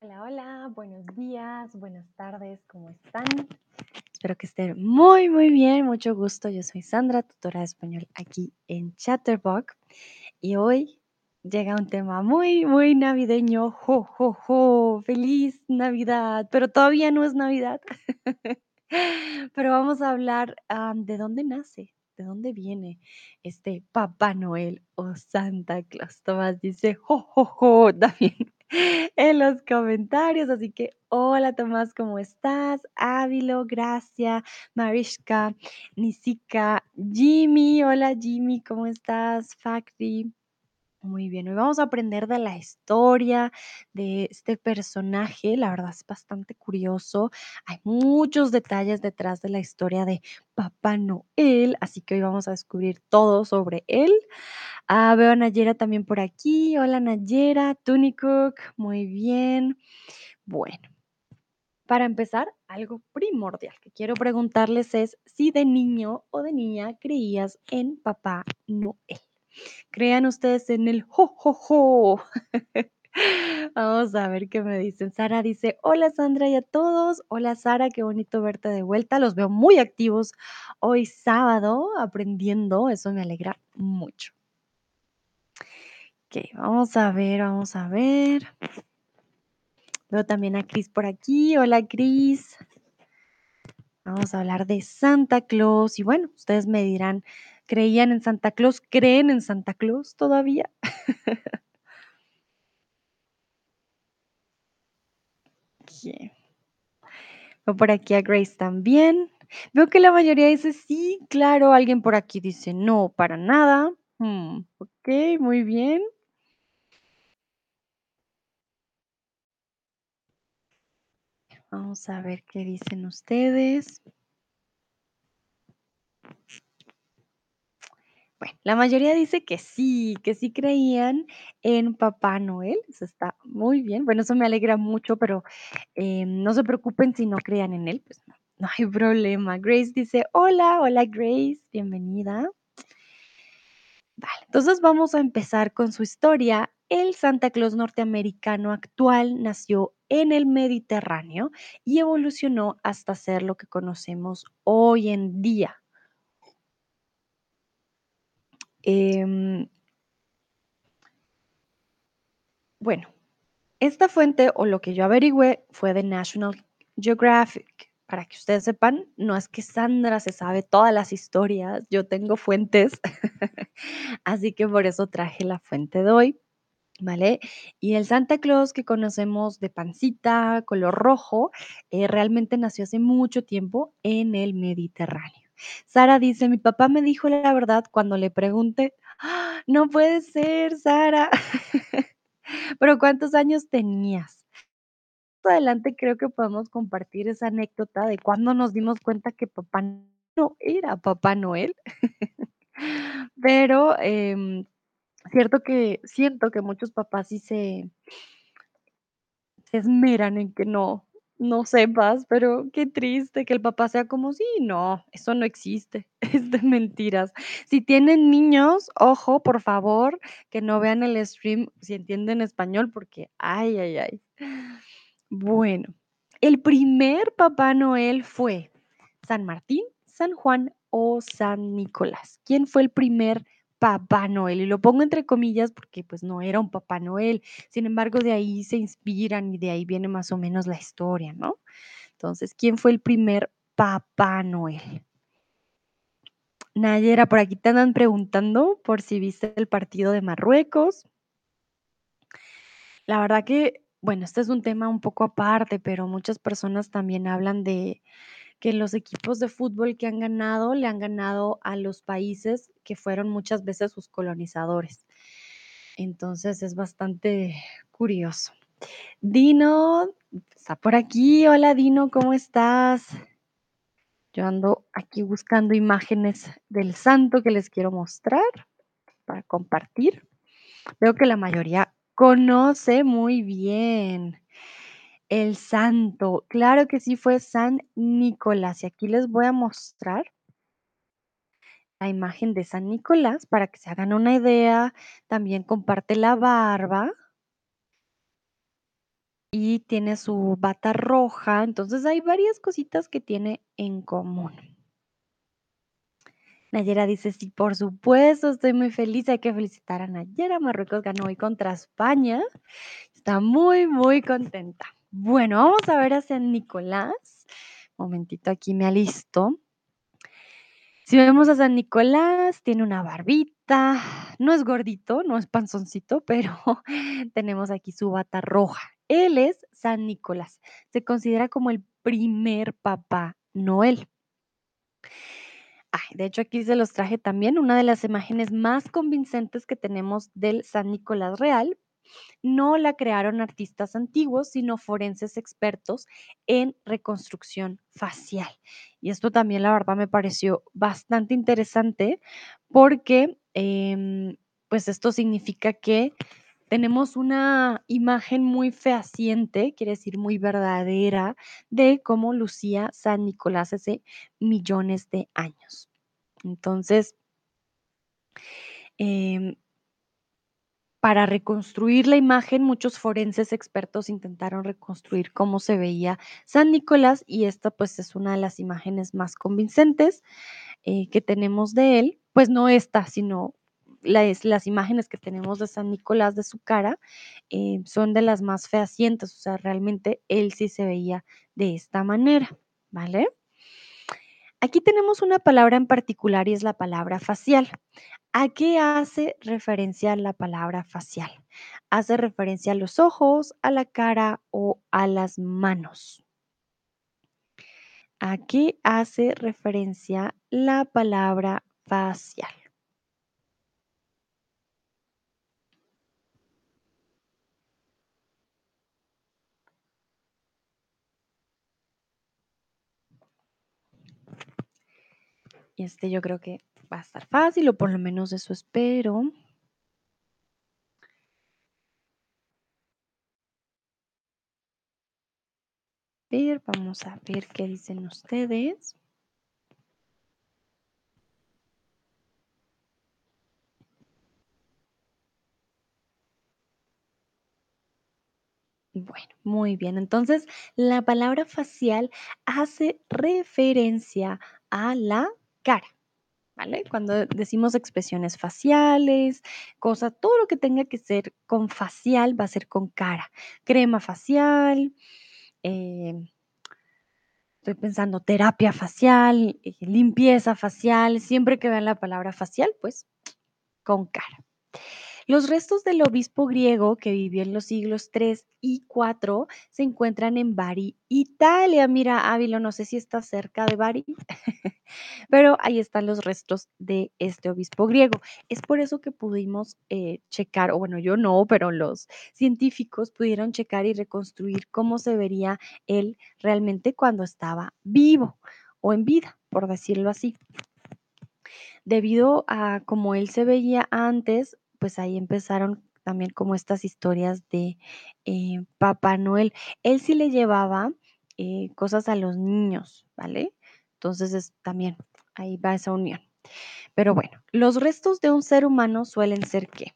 Hola, hola, buenos días, buenas tardes, ¿cómo están? Espero que estén muy, muy bien, mucho gusto. Yo soy Sandra, tutora de español aquí en Chatterbox y hoy llega un tema muy, muy navideño. ¡Jo, jo, jo! ¡Feliz Navidad! Pero todavía no es Navidad. Pero vamos a hablar de dónde nace, de dónde viene este Papá Noel o Santa Claus. Tomás dice, ¡jo, jo, jo! También en los comentarios. Así que, hola Tomás, ¿cómo estás? Ávilo, Gracia, Marishka, Nisika, Jimmy, hola Jimmy, ¿cómo estás? Factory. Muy bien, hoy vamos a aprender de la historia de este personaje. La verdad es bastante curioso. Hay muchos detalles detrás de la historia de Papá Noel, así que hoy vamos a descubrir todo sobre él. Ah, veo a Nayera también por aquí. Hola Nayera, Tunicook, muy bien. Bueno, para empezar, algo primordial que quiero preguntarles es si de niño o de niña creías en Papá Noel. ¿Crean ustedes en el jo? Vamos a ver qué me dicen. Sara dice, hola Sandra y a todos. Hola Sara, qué bonito verte de vuelta. Los veo muy activos hoy sábado aprendiendo. Eso me alegra mucho. Ok, vamos a ver, vamos a ver. Veo también a Cris por aquí. Hola Cris. Vamos a hablar de Santa Claus. Y bueno, ustedes me dirán, ¿creían en Santa Claus? ¿Creen en Santa Claus todavía? Por aquí a Grace también. Veo que la mayoría dice sí, claro. Alguien por aquí dice no, para nada. Mm, ok, muy bien. Vamos a ver qué dicen ustedes. La mayoría dice que sí, que sí creían en Papá Noel. Eso está muy bien. Bueno, eso me alegra mucho, pero eh, no se preocupen si no crean en él, pues no, no hay problema. Grace dice, hola, hola Grace, bienvenida. Vale, entonces vamos a empezar con su historia. El Santa Claus norteamericano actual nació en el Mediterráneo y evolucionó hasta ser lo que conocemos hoy en día. Em, bueno, esta fuente o lo que yo averigüé fue de National Geographic. Para que ustedes sepan, no es que Sandra se sabe todas las historias, yo tengo fuentes, así que por eso traje la fuente de hoy. ¿Vale? Y el Santa Claus que conocemos de pancita, color rojo, eh, realmente nació hace mucho tiempo en el Mediterráneo. Sara dice, mi papá me dijo la verdad cuando le pregunté, ¡Ah! no puede ser, Sara. Pero ¿cuántos años tenías? Adelante creo que podemos compartir esa anécdota de cuando nos dimos cuenta que papá no era Papá Noel. Pero em, cierto que siento que muchos papás sí se esmeran en que no no sepas, pero qué triste que el papá sea como: "Sí, no, eso no existe, es de mentiras". Si tienen niños, ojo, por favor, que no vean el stream si entienden español, porque ay, ay, ay. Bueno, el primer Papá Noel fue San Martín, San Juan o San Nicolás. ¿Quién fue el primer Papá Noel? Y lo pongo entre comillas porque pues no era un Papá Noel. Sin embargo, de ahí se inspiran y de ahí viene más o menos la historia, ¿no? Entonces, ¿quién fue el primer Papá Noel? Nayera, por aquí te andan preguntando por si viste el partido de Marruecos. La verdad que, bueno, este es un tema un poco aparte, pero muchas personas también hablan de que los equipos de fútbol que han ganado, le han ganado a los países que fueron muchas veces sus colonizadores. Entonces es bastante curioso. Dino está por aquí. Hola Dino, ¿cómo estás? Yo ando aquí buscando imágenes del santo que les quiero mostrar para compartir. Veo que la mayoría conoce muy bien el santo. Claro que sí fue San Nicolás. Y aquí les voy a mostrar la imagen de San Nicolás para que se hagan una idea. También comparte la barba. y tiene su bata roja, entonces hay varias cositas que tiene en común. Nayera dice, sí, por supuesto, estoy muy feliz, hay que felicitar a Nayera, Marruecos ganó hoy contra España, está muy, muy contenta. Bueno, vamos a ver a San Nicolás, momentito aquí me alisto. Si vemos a San Nicolás, tiene una barbita, no es gordito, no es panzoncito, pero tenemos aquí su bata roja. Él es San Nicolás. Se considera como el primer papá Noel. Ay, de hecho, aquí se los traje también una de las imágenes más convincentes que tenemos del San Nicolás real. No la crearon artistas antiguos, sino forenses expertos en reconstrucción facial. Y esto también, la verdad, me pareció bastante interesante porque, em, pues esto significa que tenemos una imagen muy fehaciente, quiere decir muy verdadera, de cómo lucía San Nicolás hace millones de años. Entonces, em, para reconstruir la imagen, muchos forenses expertos intentaron reconstruir cómo se veía San Nicolás y esta pues es una de las imágenes más convincentes eh, que tenemos de él. Pues no esta, sino las, imágenes que tenemos de San Nicolás de su cara eh, son de las más fehacientes, o sea, realmente él sí se veía de esta manera, ¿vale? Aquí tenemos una palabra en particular y es la palabra facial. ¿A qué hace referencia la palabra facial? Hace referencia a los ojos, a la cara o a las manos. ¿A qué hace referencia la palabra facial? Este yo creo que va a estar fácil, o por lo menos eso espero. Vamos a ver qué dicen ustedes. Bueno, muy bien. Entonces, la palabra facial hace referencia a la cara, Cuando decimos expresiones faciales, cosas, todo lo que tenga que ser con facial va a ser con cara. Crema facial, eh, estoy pensando terapia facial, eh, limpieza facial, siempre que vean la palabra facial, pues con cara. Los restos del obispo griego que vivió en los siglos 3 y 4 se encuentran en Bari, Italia. Mira, Ávilo, no sé si está cerca de Bari, pero ahí están los restos de este obispo griego. Es por eso que pudimos eh, checar, o bueno, yo no, pero los científicos pudieron checar y reconstruir cómo se vería él realmente cuando estaba vivo o en vida, por decirlo así. Debido a cómo él se veía antes, pues ahí empezaron también como estas historias de eh, Papá Noel. Él sí le llevaba eh, cosas a los niños, ¿vale? Entonces es, también ahí va esa unión. Pero bueno, los restos de un ser humano suelen ser qué?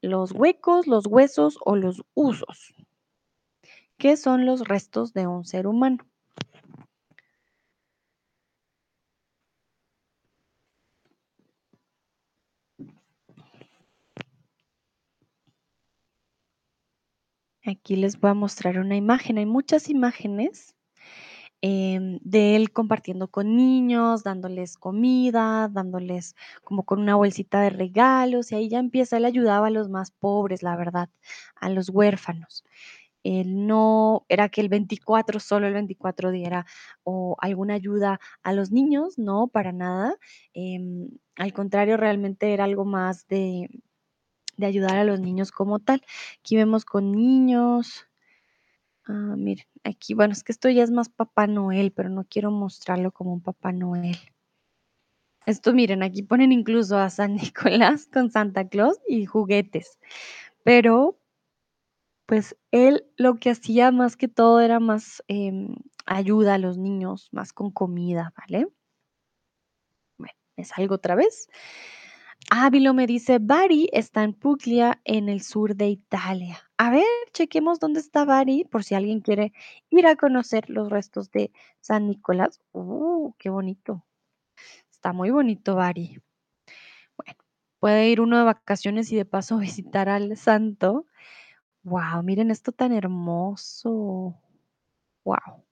Los huecos, los huesos o los usos. ¿Qué son los restos de un ser humano? Aquí les voy a mostrar una imagen. Hay muchas imágenes em, de él compartiendo con niños, dándoles comida, dándoles como con una bolsita de regalos, y ahí ya empieza, él ayudaba a los más pobres, la verdad, a los huérfanos. Él no era que el 24, solo el 24 diera o alguna ayuda a los niños, no, para nada. Em, al contrario, realmente era algo más de, de ayudar a los niños como tal. Aquí vemos con niños. Ah, miren, aquí, bueno, es que esto ya es más Papá Noel, pero no quiero mostrarlo como un Papá Noel. Esto, miren, aquí ponen incluso a San Nicolás con Santa Claus y juguetes, pero pues él lo que hacía más que todo era más em, ayuda a los niños, más con comida, ¿vale? Bueno, me salgo otra vez. Ávilo me dice, Bari está en Puglia, en el sur de Italia. a ver, chequemos dónde está Bari, por si alguien quiere ir a conocer los restos de San Nicolás. ¡Uh, qué bonito! Está muy bonito Bari. Bueno, puede ir uno de vacaciones y de paso visitar al santo. Wow, miren esto tan hermoso. Wow.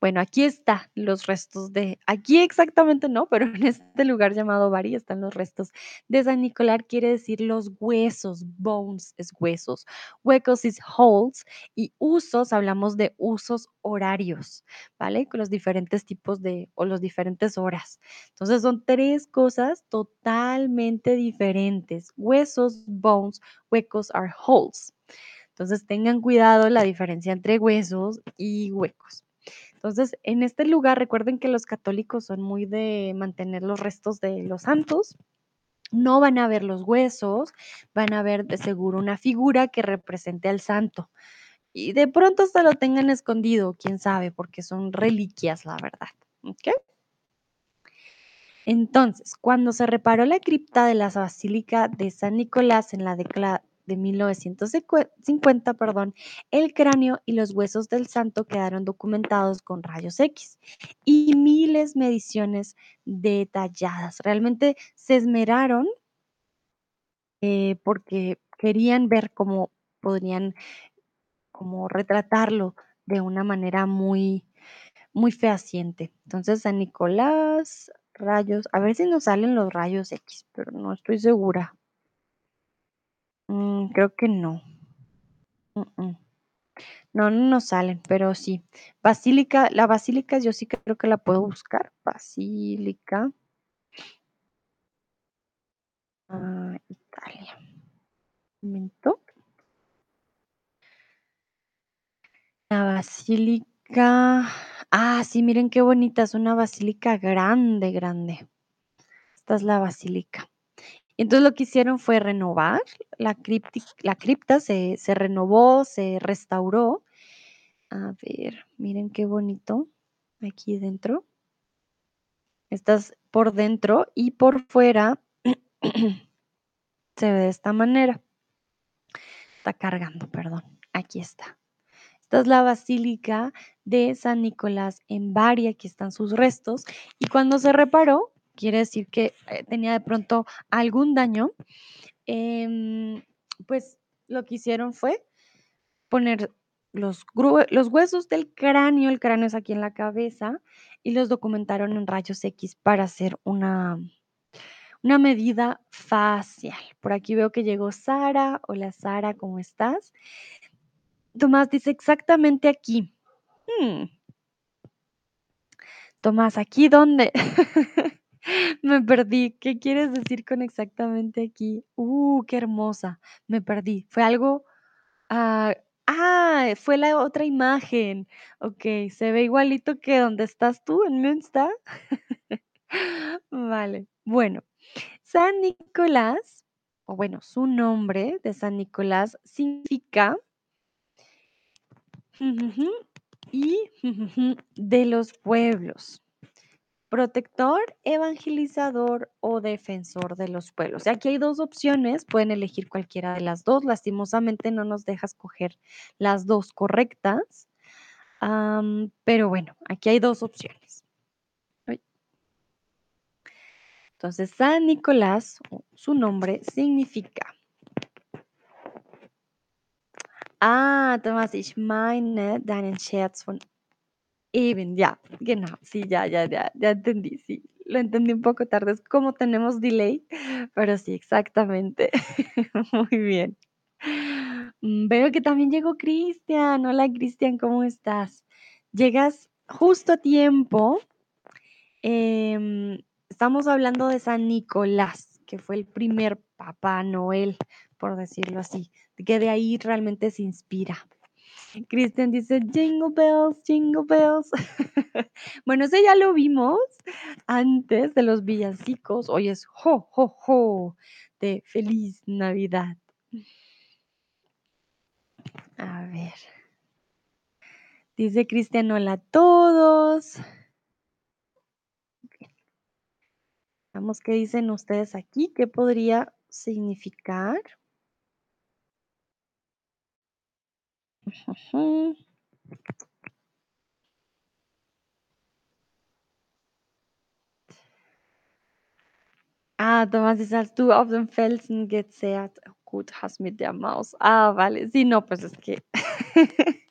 Bueno, aquí está los restos de aquí exactamente no, pero en este lugar llamado Bari están los restos de San Nicolás, quiere decir los huesos, bones es huesos, huecos es holes y usos, hablamos de usos horarios, ¿vale? Con los diferentes tipos de o los diferentes horas. Entonces son tres cosas totalmente diferentes. Huesos, bones, huecos are holes. Entonces tengan cuidado la diferencia entre huesos y huecos. Entonces, en este lugar, recuerden que los católicos son muy de mantener los restos de los santos. No van a ver los huesos, van a ver de seguro una figura que represente al santo. Y de pronto hasta lo tengan escondido, quién sabe, porque son reliquias, la verdad. Entonces, cuando se reparó la cripta de la Basílica de San Nicolás en la de 1950, perdón, el cráneo y los huesos del santo quedaron documentados con rayos X y miles mediciones detalladas. Realmente se esmeraron eh, porque querían ver cómo podrían retratarlo de una manera muy, muy fehaciente. Entonces, San Nicolás, rayos, a ver si nos salen los rayos X, pero no estoy segura. Mm, creo que no. Mm, no, no nos salen, pero sí. Basílica, la basílica yo sí creo que la puedo buscar. Basílica. Ah, Italia. Un momento. La basílica. Ah, sí, miren qué bonita. Es una basílica grande, grande. Esta es la basílica. Entonces lo que hicieron fue renovar la, la cripta, se, se renovó, se restauró. A ver, miren qué bonito aquí dentro. Estás por dentro y por fuera se ve de esta manera. Está cargando, perdón. Aquí está. Esta es la basílica de San Nicolás en Bari. Aquí están sus restos. Y cuando se reparó, quiere decir que eh, tenía de pronto algún daño, em, pues lo que hicieron fue poner los, huesos del cráneo, el cráneo es aquí en la cabeza, y los documentaron en rayos X para hacer una, una medida facial. Por aquí veo que llegó Sara. Hola Sara, ¿cómo estás? Tomás dice exactamente aquí. Hmm. Tomás, ¿aquí dónde? Me perdí. ¿Qué quieres decir con exactamente aquí? Uh, qué hermosa. Me perdí. Fue algo. ah, ah, fue la otra imagen. Ok, se ve igualito que donde estás tú en Münster. Vale. Bueno, San Nicolás, o bueno, su nombre de San Nicolás significa y de los pueblos protector, evangelizador o defensor de los pueblos. Aquí hay dos opciones, pueden elegir cualquiera de las dos. Lastimosamente no nos deja escoger las dos correctas, pero bueno, aquí hay dos opciones. Entonces, San Nicolás, su nombre significa. Ah, Thomas, ich meine deinen Scherz von Eben, ya, genau, sí, ya, ya, ya, ya entendí, sí, lo entendí un poco tarde, es como tenemos delay, pero sí, exactamente. Muy bien. Mm, veo que también llegó Cristian. Hola, Cristian, ¿cómo estás? Llegas justo a tiempo. Em, estamos hablando de San Nicolás, que fue el primer Papá Noel, por decirlo así, que de ahí realmente se inspira. Cristian dice, jingle bells, jingle bells. bueno, ese ya lo vimos antes de los villancicos. Hoy es jo, jo, jo, de feliz Navidad. A ver. Dice Cristian, hola a todos. Vamos, ¿qué dicen ustedes aquí? ¿Qué podría significar? Ah, dice: „Als du auf dem Felsen gezerrt“ gut, hast mit der Maus. Ah, vale. Sí, no, pues es que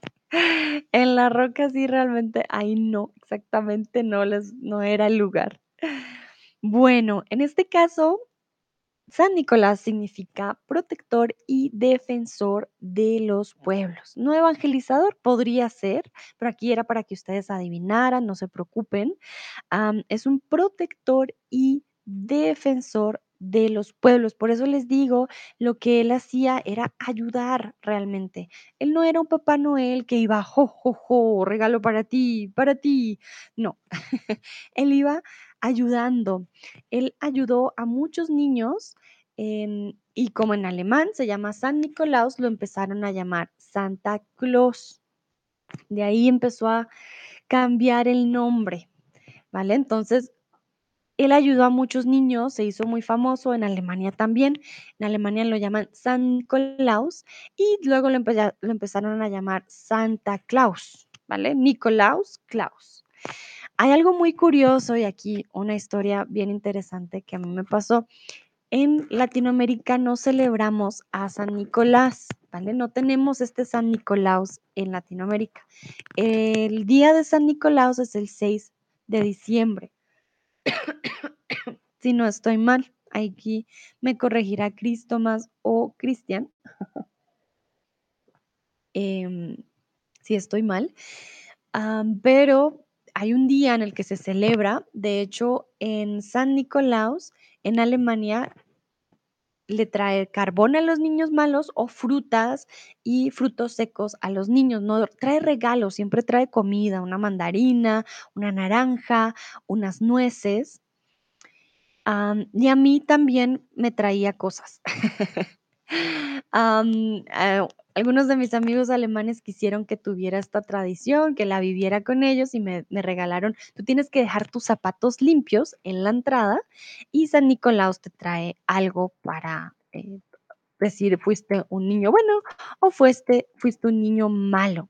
en la roca sí, realmente ahí no, exactamente no les no era el lugar. Bueno, en este caso, San Nicolás significa protector y defensor de los pueblos. No evangelizador, podría ser, pero aquí era para que ustedes adivinaran, no se preocupen. Es un protector y defensor de los pueblos. Por eso les digo, lo que él hacía era ayudar realmente. Él no era un Papá Noel que iba, jo, jo, jo, regalo para ti, para ti. No, él iba ayudando. Él ayudó a muchos niños em, y como en alemán se llama San Nicolás, lo empezaron a llamar Santa Claus. De ahí empezó a cambiar el nombre. ¿vale? Entonces, él ayudó a muchos niños, se hizo muy famoso en Alemania también. En Alemania lo llaman San Nikolaus y luego lo, empeza- lo empezaron a llamar Santa Claus, ¿vale? Nikolaus, Klaus. Hay algo muy curioso y aquí una historia bien interesante que a mí me pasó. En Latinoamérica no celebramos a San Nicolás, ¿vale? No tenemos este San Nikolaus en Latinoamérica. El día de San Nicolás es el 6 de diciembre. Si no estoy mal, aquí me corregirá Cris Tomás o Cristian em, si estoy mal. Pero hay un día en el que se celebra, de hecho, en San Nicolás, en Alemania, le trae carbón a los niños malos o frutas y frutos secos a los niños. No trae regalos, siempre trae comida, una mandarina, una naranja, unas nueces. Y a mí también me traía cosas. Ah, algunos de mis amigos alemanes quisieron que tuviera esta tradición, que la viviera con ellos y me, regalaron, tú tienes que dejar tus zapatos limpios en la entrada y San Nicolás te trae algo para eh, decir fuiste un niño bueno o fuiste, fuiste un niño malo.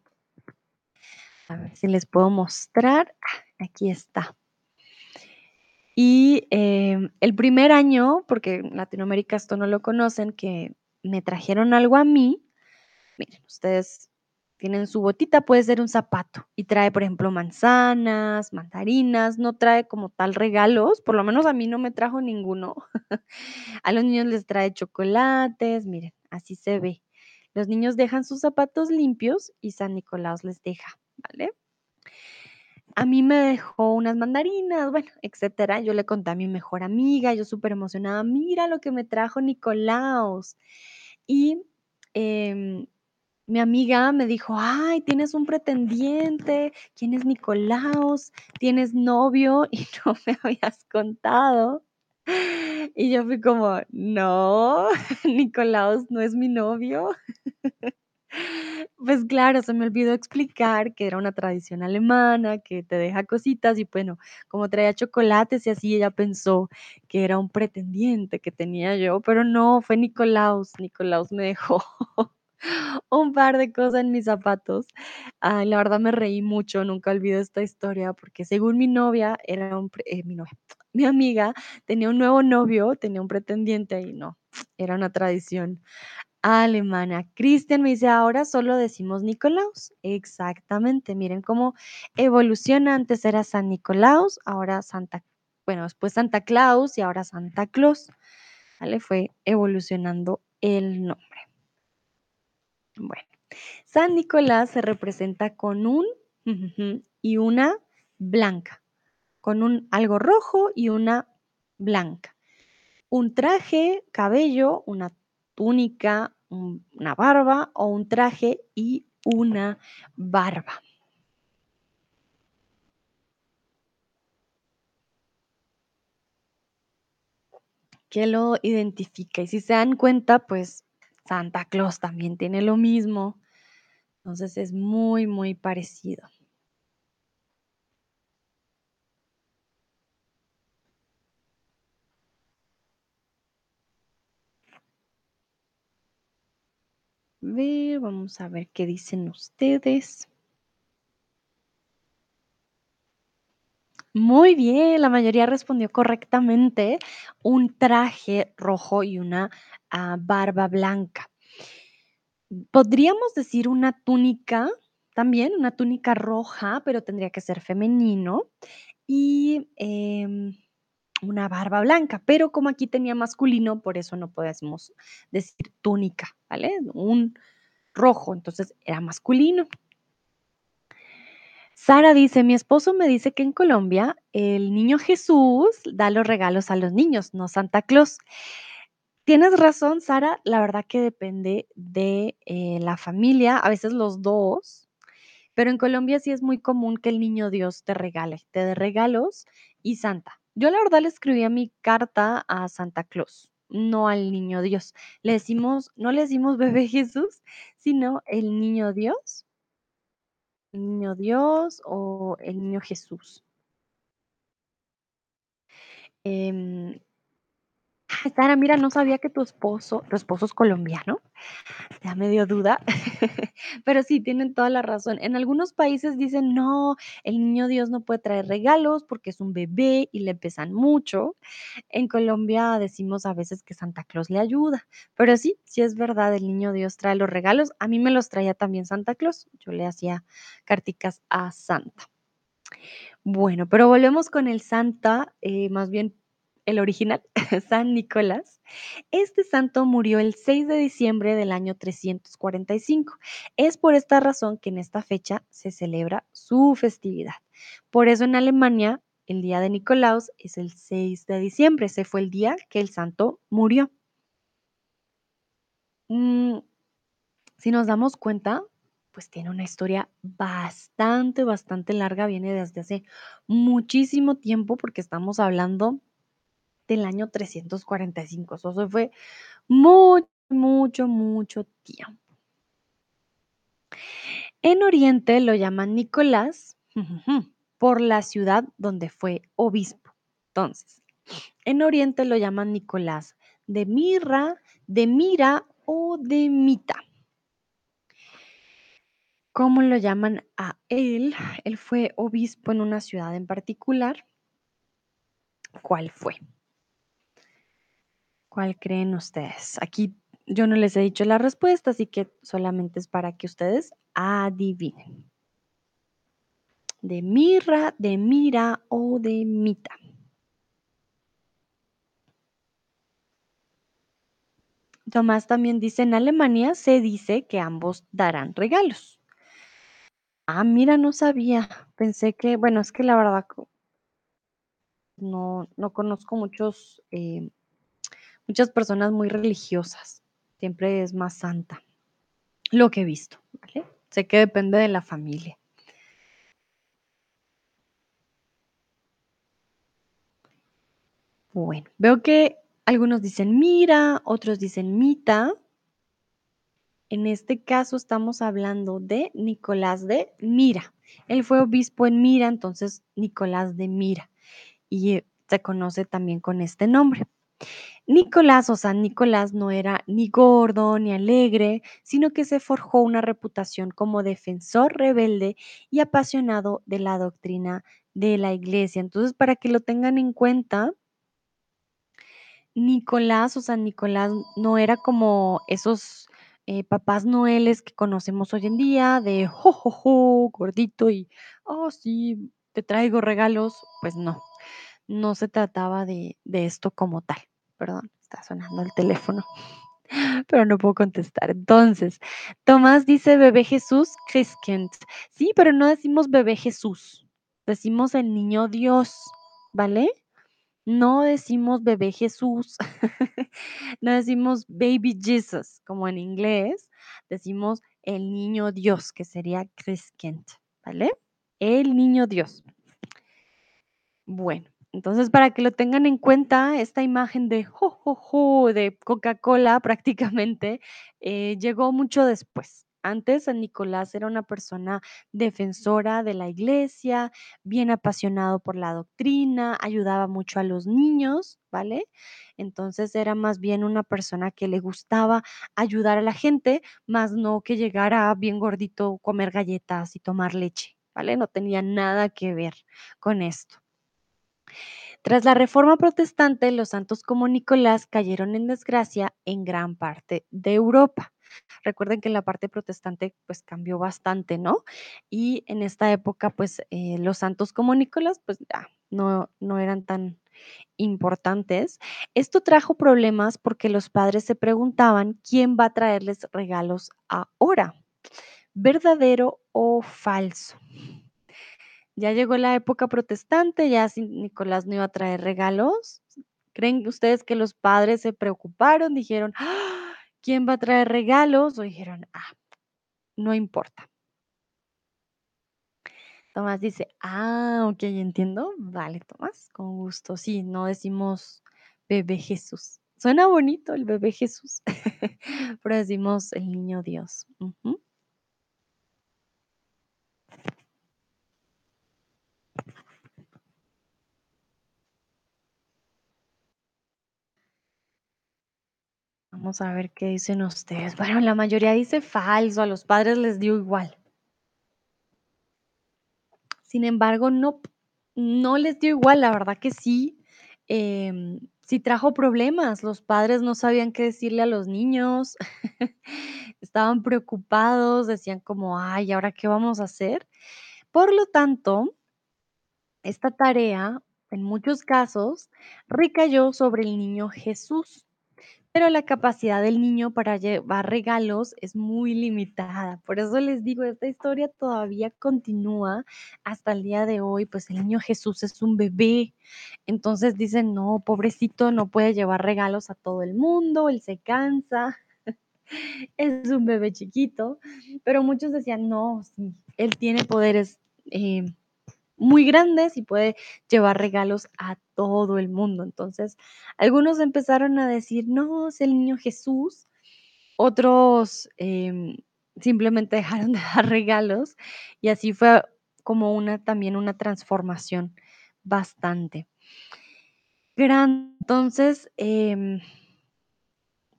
A ver si les puedo mostrar. Ah, Aquí está. Y, em, el primer año, porque en Latinoamérica esto no lo conocen, que me trajeron algo a mí, miren, ustedes tienen su botita, puede ser un zapato y trae, por ejemplo, manzanas, mandarinas, no trae como tal regalos, por lo menos a mí no me trajo ninguno. A los niños les trae chocolates, miren, así se ve. Los niños dejan sus zapatos limpios y San Nicolás les deja, ¿vale? A mí me dejó unas mandarinas, bueno, etcétera. Yo le conté a mi mejor amiga, yo súper emocionada, mira lo que me trajo Nicolaos. Y em, mi amiga me dijo, ay, tienes un pretendiente, ¿quién es Nicolaos? ¿Tienes novio? Y no me habías contado. Y yo fui como, no, Nicolaos no es mi novio. Pues claro, se me olvidó explicar que era una tradición alemana, que te deja cositas y bueno, como traía chocolates y así, ella pensó que era un pretendiente que tenía yo, pero no, fue Nicolaus. Nicolaus me dejó un par de cosas en mis zapatos. Ay, la verdad me reí mucho, nunca olvido esta historia porque según mi novia, era un eh, mi novia, mi amiga tenía un nuevo novio, tenía un pretendiente y no, era una tradición Alemana. Cristian me dice, ahora solo decimos Nicolaus. Exactamente, miren cómo evoluciona. Antes era San Nicolaus, ahora Santa, bueno, después Santa Claus y ahora Santa Claus. ¿Vale? Fue evolucionando el nombre. Bueno, San Nicolás se representa con un y una blanca, con un algo rojo y una blanca. Un traje, cabello, una túnica, un- una barba o un traje y una barba. que lo identifica. Y si se dan cuenta, pues Santa Claus también tiene lo mismo. Entonces es muy, muy parecido. ver, vamos a ver qué dicen ustedes. Muy bien, la mayoría respondió correctamente, un traje rojo y una, ah, barba blanca. Podríamos decir una túnica, también, una túnica roja, pero tendría que ser femenino, y, em, una barba blanca, pero como aquí tenía masculino, por eso no podemos decir túnica, ¿vale? Un rojo, entonces era masculino. Sara dice: "Mi esposo me dice que en Colombia el niño Jesús da los regalos a los niños, no Santa Claus". Tienes razón, Sara, la verdad que depende de, eh, la familia, a veces los 2, pero en Colombia sí es muy común que el niño Dios te regale, te dé regalos y Santa. Yo la verdad le escribía mi carta a Santa Claus, no al niño Dios. Le decimos no le decimos bebé Jesús, sino el niño Dios. El niño Dios o el niño Jesús. Em Sara, mira, no sabía que tu esposo tu esposo es colombiano. Ya me dio duda, pero sí, tienen toda la razón. En algunos países dicen: "No, el niño Dios no puede traer regalos porque es un bebé y le pesan mucho". En Colombia decimos a veces que Santa Claus le ayuda, pero sí, sí es verdad, el niño Dios trae los regalos. A mí me los traía también Santa Claus, yo le hacía carticas a Santa. Bueno, pero volvemos con el Santa, eh, más bien el original, San Nicolás. Este santo murió el 6 de diciembre del año 345. Es por esta razón que en esta fecha se celebra su festividad. Por eso en Alemania el día de Nikolaus es el 6 de diciembre, ese fue el día que el santo murió. Mm, si nos damos cuenta, pues tiene una historia bastante, bastante larga, viene desde hace muchísimo tiempo, porque estamos hablando del año 345, o sea, eso fue mucho, mucho, mucho tiempo. En Oriente lo llaman Nicolás, por la ciudad donde fue obispo. Entonces, en Oriente lo llaman Nicolás de Mirra, de Mira o de Mita. ¿Cómo lo llaman a él? Él fue obispo en una ciudad en particular. ¿Cuál fue? ¿Cuál creen ustedes? Aquí yo no les he dicho la respuesta, así que solamente es para que ustedes adivinen. ¿De Mirra, de Mira o de Mita? Tomás también dice, en Alemania se dice que ambos darán regalos. Ah, mira, no sabía. Pensé que, bueno, es que la verdad no, no conozco muchos, eh, muchas personas muy religiosas. Siempre es más Santa. Lo que he visto, ¿vale? Sé que depende de la familia. Bueno, veo que algunos dicen Mira, otros dicen Mita. En este caso estamos hablando de Nicolás de Mira. Él fue obispo en Mira, entonces Nicolás de Mira, y eh, se conoce también con este nombre. Nicolás o San Nicolás no era ni gordo ni alegre, sino que se forjó una reputación como defensor rebelde y apasionado de la doctrina de la iglesia. Entonces, para que lo tengan en cuenta, Nicolás o San Nicolás no era como esos eh, papás noeles que conocemos hoy en día, de jo, jo, jo, gordito y, oh, sí, te traigo regalos. Pues no, no se trataba de esto como tal. Perdón, está sonando el teléfono, pero no puedo contestar. Entonces, Tomás dice bebé Jesús, Christkind. Sí, pero no decimos bebé Jesús, decimos el niño Dios, ¿vale? No decimos bebé Jesús, no decimos baby Jesus como en inglés, decimos el niño Dios, que sería Christkind, ¿vale? El niño Dios. Bueno, entonces para que lo tengan en cuenta, esta imagen de jo, jo, jo, de Coca-Cola prácticamente eh, llegó mucho después. Antes San Nicolás era una persona defensora de la iglesia, bien apasionado por la doctrina, ayudaba mucho a los niños, ¿vale? Entonces era más bien una persona que le gustaba ayudar a la gente, más no que llegara bien gordito, comer galletas y tomar leche, ¿vale? No tenía nada que ver con esto. Tras la Reforma Protestante, los santos como Nicolás cayeron en desgracia en gran parte de Europa. Recuerden que la parte protestante pues cambió bastante, ¿no? Y en esta época pues eh, los santos como Nicolás pues no, no eran tan importantes. Esto trajo problemas porque los padres se preguntaban quién va a traerles regalos ahora, verdadero o falso. Ya llegó la época protestante, ya Nicolás no iba a traer regalos. ¿Creen ustedes que los padres se preocuparon? Dijeron, "Ah, ¿quién va a traer regalos? O dijeron, ah, no importa. Tomás dice, ah, ok, entiendo. Vale, Tomás, con gusto. Sí, no decimos bebé Jesús. Suena bonito el bebé Jesús, pero decimos el niño Dios. Vamos a ver qué dicen ustedes. Bueno, la mayoría dice falso, a los padres les dio igual. Sin embargo, no, no les dio igual, la verdad que sí, em, sí trajo problemas. Los padres no sabían qué decirle a los niños, estaban preocupados, decían como, ay, ¿ahora qué vamos a hacer? Por lo tanto, esta tarea, en muchos casos, recayó sobre el niño Jesús. Pero la capacidad del niño para llevar regalos es muy limitada. Por eso les digo, esta historia todavía continúa hasta el día de hoy, pues el niño Jesús es un bebé. Entonces dicen, no, pobrecito, no puede llevar regalos a todo el mundo, él se cansa, es un bebé chiquito. Pero muchos decían, no, sí, él tiene poderes. eh, muy grandes y puede llevar regalos a todo el mundo. Entonces, algunos empezaron a decir, no, es el niño Jesús. Otros em, simplemente dejaron de dar regalos y así fue como una también una transformación bastante grande. Entonces, em,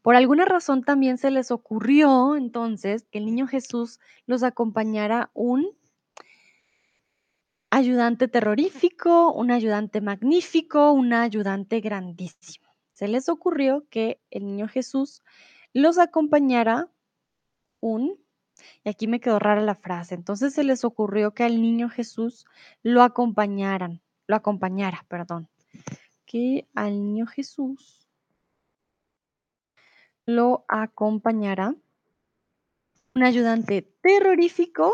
por alguna razón también se les ocurrió entonces que el niño Jesús los acompañara un Ayudante terrorífico, un ayudante magnífico, un ayudante grandísimo. Se les ocurrió que el niño Jesús los acompañara un, y aquí me quedó rara la frase, entonces se les ocurrió que al niño Jesús lo acompañaran, lo acompañara, perdón, que al niño Jesús lo acompañara un ayudante terrorífico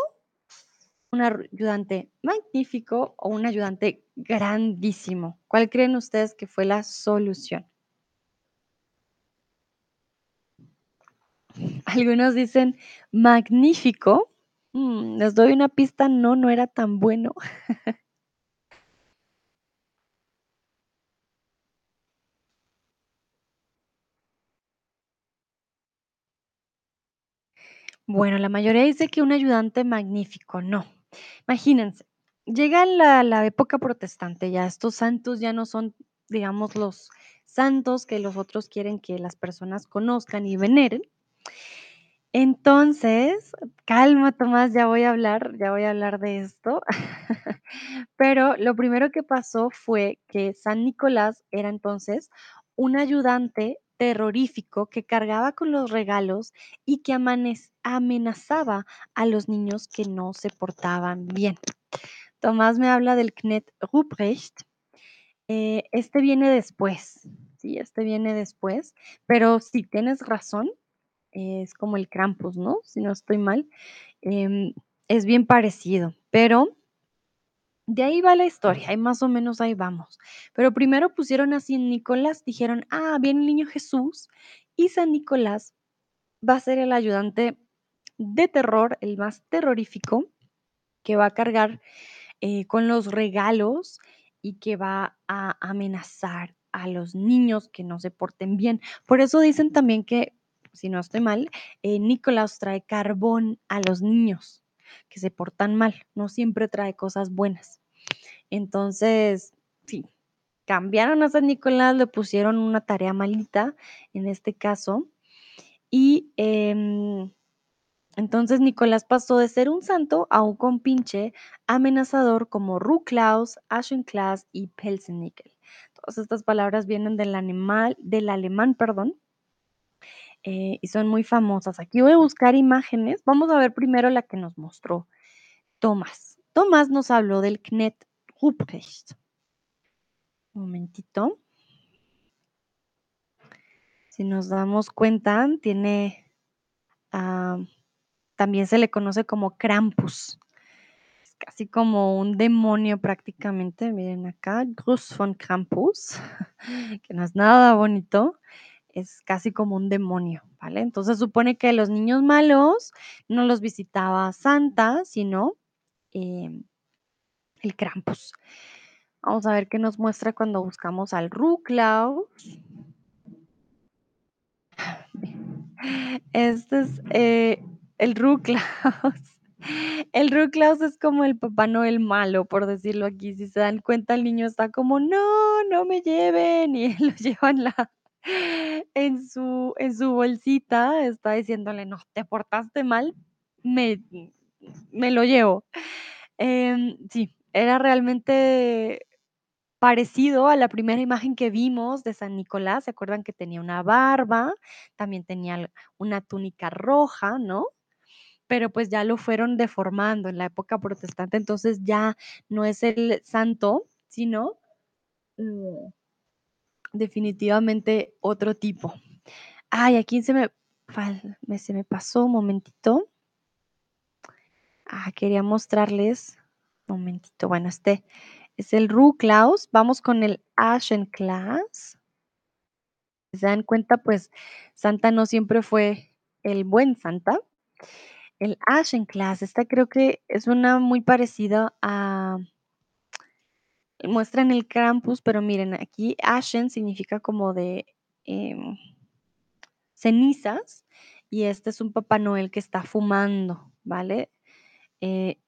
un ayudante magnífico o un ayudante grandísimo. ¿Cuál creen ustedes que fue la solución? Algunos dicen magnífico. Mm, les doy una pista, no, no era tan bueno. Bueno, la mayoría dice que un ayudante magnífico, no. Imagínense, llega la, época protestante, ya estos santos ya no son, digamos, los santos que los otros quieren que las personas conozcan y veneren. Entonces, calma, Tomás, ya voy a hablar, ya voy a hablar de esto. Pero lo primero que pasó fue que San Nicolás era entonces un ayudante terrorífico que cargaba con los regalos y que amenazaba a los niños que no se portaban bien. Tomás me habla del Knet Ruprecht. eh, este viene después, sí, este viene después, pero sí, tienes razón, es como el Krampus, ¿no? Si no estoy mal. Em, es bien parecido, pero de ahí va la historia, ahí más o menos ahí vamos. Pero primero pusieron así en Nicolás, dijeron, ah, viene el niño Jesús y San Nicolás va a ser el ayudante de terror, el más terrorífico, que va a cargar eh, con los regalos y que va a amenazar a los niños que no se porten bien. Por eso dicen también que si no estoy mal, eh, Nicolás trae carbón a los niños que se portan mal, no siempre trae cosas buenas. Entonces, sí, cambiaron a San Nicolás, le pusieron una tarea malita en este caso y em, entonces Nicolás pasó de ser un santo a un compinche amenazador como Ruklaus, Aschenclaus y Pelzennickel. Todas estas palabras vienen del, animal, del alemán, perdón, eh, y son muy famosas. Aquí voy a buscar imágenes. Vamos a ver primero la que nos mostró Tomás. Tomás nos habló del Knet Ruprecht. Un momentito. Si nos damos cuenta, tiene, ah, también se le conoce como Krampus. Es casi como un demonio prácticamente. Miren acá, Gruß von Krampus, que no es nada bonito. Es casi como un demonio, ¿vale? Entonces supone que los niños malos no los visitaba Santa, sino em, el Krampus. Vamos a ver qué nos muestra cuando buscamos al Ruklaus. Este es eh, el Ruklaus. El Ruklaus es como el Papá Noel malo, por decirlo aquí. Si se dan cuenta, el niño está como, no, no me lleven. Y lo llevan la, en, su, en su bolsita. Está diciéndole, no, te portaste mal, me, me lo llevo. Em, sí, era realmente parecido a la primera imagen que vimos de San Nicolás. ¿Se acuerdan que tenía una barba? También tenía una túnica roja, ¿no? Pero pues ya lo fueron deformando en la época protestante, entonces ya no es el santo, sino mm, definitivamente otro tipo. Ay, aquí se me, me, se me pasó un momentito. Ah, quería mostrarles, momentito, bueno, este es el Ruklaus. Vamos con el Aschenclass. Se dan cuenta, pues Santa no siempre fue el buen Santa. El Aschenclass, esta creo que es una muy parecida a muestran el Krampus, pero miren, aquí Ashen significa como de em, cenizas y este es un Papá Noel que está fumando, ¿vale? Eh,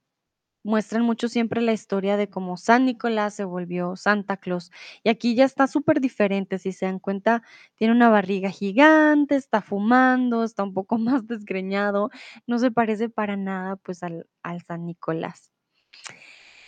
muestran mucho siempre la historia de cómo San Nicolás se volvió Santa Claus. Y aquí ya está súper diferente, si se dan cuenta, tiene una barriga gigante, está fumando, está un poco más desgreñado, no se parece para nada pues al, al San Nicolás.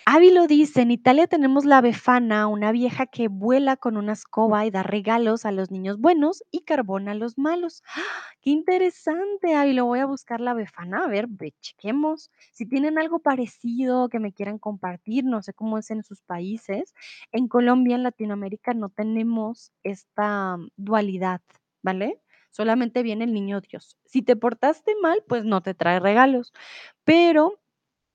Ávilo dice, en Italia tenemos la befana, una vieja que vuela con una escoba y da regalos a los niños buenos y carbón a los malos. ¡Ah! ¡Qué interesante, Ávilo! Voy a buscar la befana, a ver, chequemos. Si tienen algo parecido que me quieran compartir, no sé cómo es en sus países. En Colombia, en Latinoamérica, no tenemos esta dualidad, ¿vale? Solamente viene el niño Dios. Si te portaste mal, pues no te trae regalos. Pero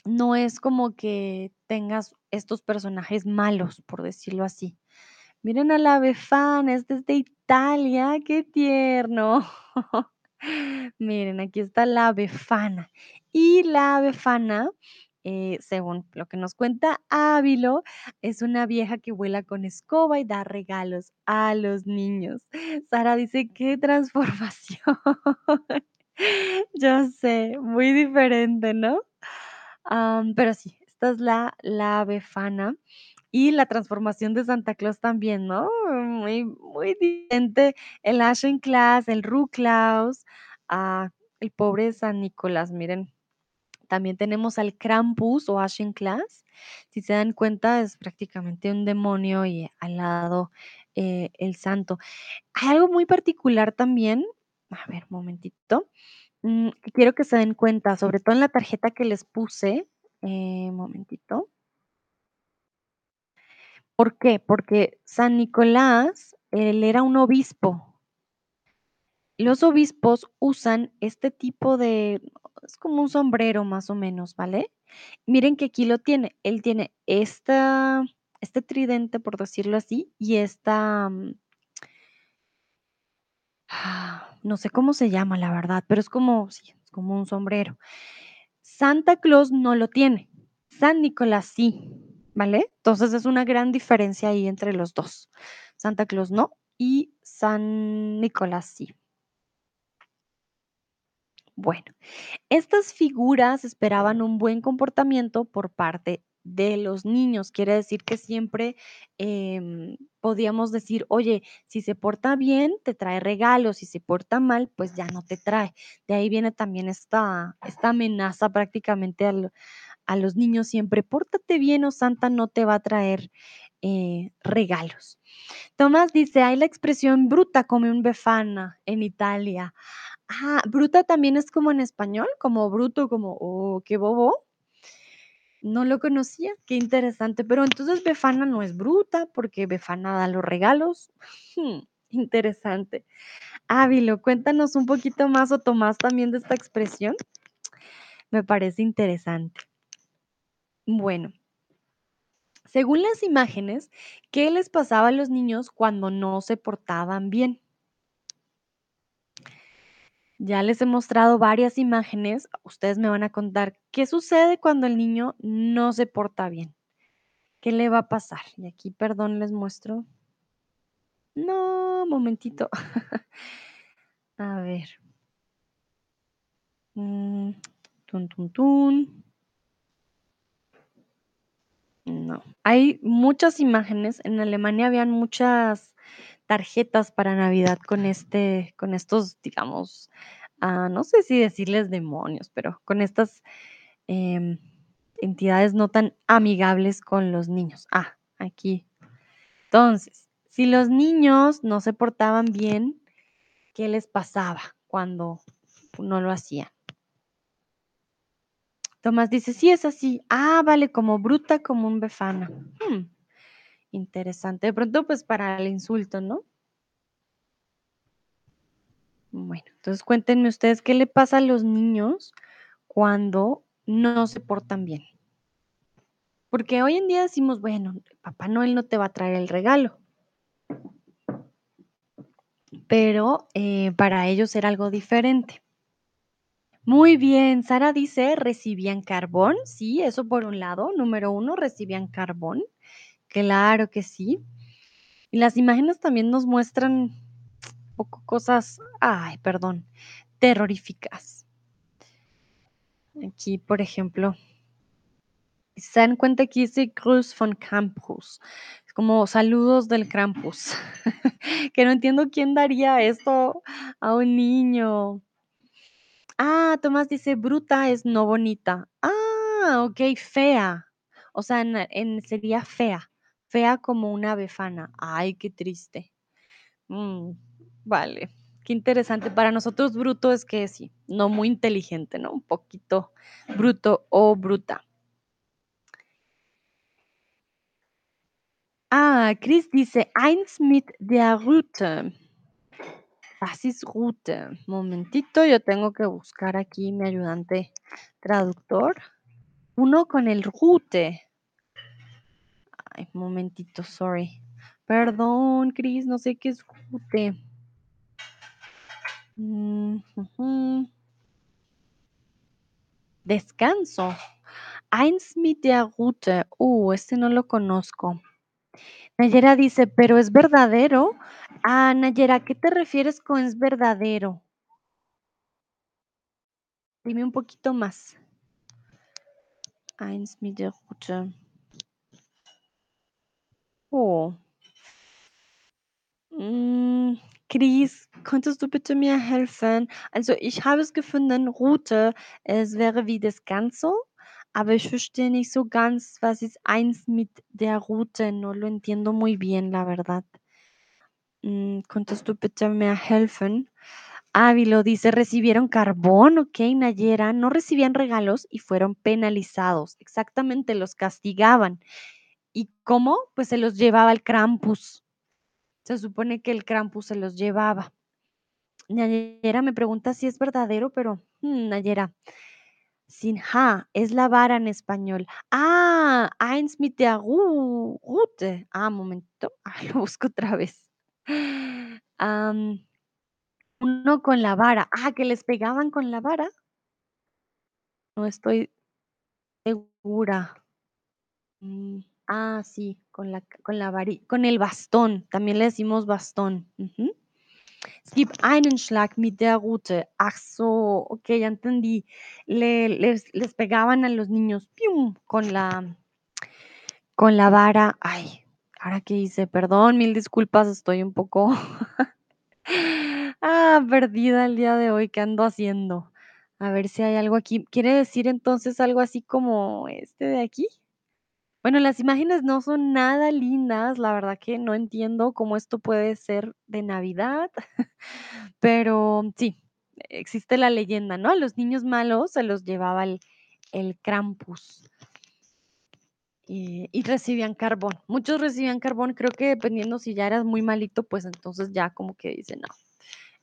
no es como que tengas estos personajes malos, por decirlo así. Miren a la Befana, es desde Italia, qué tierno. Miren, aquí está la Befana. Y la Befana, eh, según lo que nos cuenta Ávilo, es una vieja que vuela con escoba y da regalos a los niños. Sara dice, qué transformación. Yo sé, muy diferente, ¿no? Pero sí, esta es la, la Befana y la transformación de Santa Claus también, ¿no? Muy, muy diferente. El Ashen Claus, el Ruklaus, ah, el pobre San Nicolás, miren. También tenemos al Krampus o Ashen Claus. Si se dan cuenta, es prácticamente un demonio y al lado eh, el santo. Hay algo muy particular también. A ver, momentito. Mm, quiero que se den cuenta, sobre todo en la tarjeta que les puse, eh, momentito. ¿Por qué? Porque San Nicolás, él era un obispo. Los obispos usan este tipo de, es como un sombrero más o menos, ¿vale? Miren que aquí lo tiene. Él tiene esta, este tridente, por decirlo así, y esta, ah, no sé cómo se llama, la verdad, pero es como, un sombrero. Santa Claus no lo tiene, San Nicolás sí, ¿vale? Entonces es una gran diferencia ahí entre los dos. Santa Claus no y San Nicolás sí. Bueno, estas figuras esperaban un buen comportamiento por parte de los niños. Quiere decir que siempre em, podíamos decir, oye, si se porta bien, te trae regalos, si se porta mal, pues ya no te trae. De ahí viene también esta, esta amenaza prácticamente a los niños siempre, pórtate bien o Santa no te va a traer eh, regalos. Tomás dice, hay la expresión bruta come un befana en Italia. Ah, bruta también es como en español, como bruto, como, oh, qué bobo. No lo conocía, qué interesante. Pero entonces Befana no es bruta porque Befana da los regalos. Hmm, interesante. Ávilo, cuéntanos un poquito más o Tomás también de esta expresión. Me parece interesante. Bueno, según las imágenes, ¿qué les pasaba a los niños cuando no se portaban bien? Ya les he mostrado varias imágenes. Ustedes me van a contar qué sucede cuando el niño no se porta bien. ¿Qué le va a pasar? Y aquí, perdón, les muestro. No, momentito. A ver. Mm, tun, tun, tun. No. Hay muchas imágenes. En Alemania habían muchas tarjetas para Navidad con este, con estos, digamos, ah, no sé si decirles demonios, pero con estas em, entidades no tan amigables con los niños. Ah, aquí. Entonces, si los niños no se portaban bien, ¿qué les pasaba cuando no lo hacían? Tomás dice, sí, es así. Ah, vale, como bruta, como un befana. Hmm, interesante. De pronto, pues para el insulto, ¿no? Bueno, entonces cuéntenme ustedes qué le pasa a los niños cuando no se portan bien. Porque hoy en día decimos, bueno, Papá Noel no te va a traer el regalo. Pero eh, para ellos era algo diferente. Muy bien, Sara dice, recibían carbón. Sí, eso por un lado. Número uno, recibían carbón. Claro que sí. Y las imágenes también nos muestran poco cosas, ay, perdón, terroríficas. Aquí, por ejemplo, se dan cuenta que dice Cruz von Campus, como saludos del Krampus, que no entiendo quién daría esto a un niño. Ah, Tomás dice, bruta es no bonita. Ah, ok, fea. O sea, en- sería fea, fea como una befana. Ay, qué triste. Mm, vale, qué interesante. Para nosotros bruto es que sí, no muy inteligente, ¿no? Un poquito bruto o bruta. Ah, Chris dice, eins mit der Rute. Was ist Rute? Momentito, yo tengo que buscar aquí mi ayudante traductor. Uno con el Rute. Momentito, sorry. Perdón, Chris, no sé qué es Rute. Mm. Descanso. Eins mit der Rute. Uh, este no lo conozco. Nayera dice, pero es verdadero. Ah, Nayera, ¿a qué te refieres con es verdadero? Dime un poquito más. Eins mit der Rute. Oh. Mm, Chris, könntest du bitte mir helfen? Also ich habe es gefunden, Route, es wäre wie das Ganze, aber ich verstehe nicht so ganz, was ist eins mit der Route. No lo entiendo muy bien, la verdad. Mm, ¿Könntest du bitte mir helfen? Ávilo dice, recibieron carbón, ok, Nayera, no recibían regalos y fueron penalizados. Exactamente, los castigaban. ¿Y cómo? Pues se los llevaba al Krampus. Se supone que el Krampus se los llevaba. Nayera me pregunta si es verdadero, pero mm, Nayera, sin ja, es la vara en español. Ah, eins mit der Ru- Rute. Ah, momento. Ah, lo busco otra vez. Uno con la vara. Ah, que les pegaban con la vara. No estoy segura. Mm, ah, sí, con la, con la vari- con el bastón. También le decimos bastón. Ujú. Es gibt einen Schlag mit der Rute. Ach so, okey, ya entendí. Le les les pegaban a los niños, con la con la vara. Ay, ¿ahora qué hice? Perdón, mil disculpas, estoy un poco, ah, perdida el día de hoy, ¿qué ando haciendo? A ver si hay algo aquí. ¿Quiere decir entonces algo así como este de aquí? Bueno, las imágenes no son nada lindas, la verdad que no entiendo cómo esto puede ser de Navidad, pero sí, existe la leyenda, ¿no? A los niños malos se los llevaba el el Krampus. Y recibían carbón. Muchos recibían carbón, creo que dependiendo si ya eras muy malito, pues entonces ya como que dicen, no.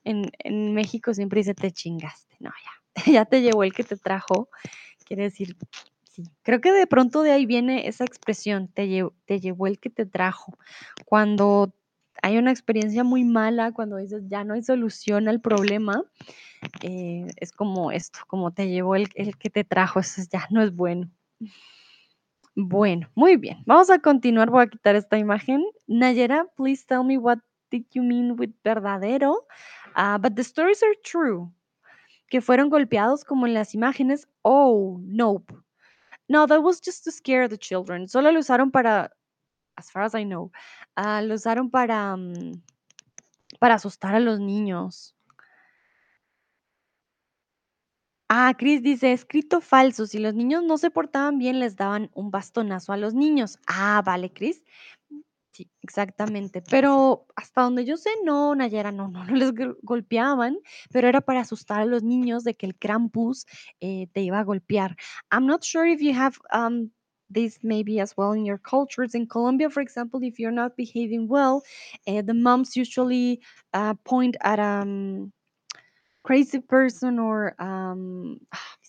En en México siempre dice: "Te chingaste". No, ya, ya te llevó el que te trajo, quiere decir creo que de pronto de ahí viene esa expresión, te lle te llevó el que te trajo. Cuando hay una experiencia muy mala, cuando dices: "Ya no hay solución al problema", eh, es como esto, como te llevó el el que te trajo, eso ya no es bueno. Bueno, muy bien. Vamos a continuar, voy a quitar esta imagen. Nayera, please tell me what did you mean with verdadero? Ah, but the stories are true. ¿Que fueron golpeados como en las imágenes? Oh, nope. No, that was just to scare the children. Solo lo usaron para, as far as I know, ah, lo usaron para, mm, para asustar a los niños. Ah, Chris dice, escrito falso, si los niños no se portaban bien, les daban un bastonazo a los niños. Ah, vale, Chris. Sí, exactamente. Pero hasta donde yo sé, no, Nayera, no, no, no les gol- golpeaban, pero era para asustar a los niños de que el Krampus eh, te iba a golpear. I'm not sure if you have um, this maybe as well in your cultures. In Colombia, for example, if you're not behaving well, eh, the moms usually uh, point at a um, crazy person or um,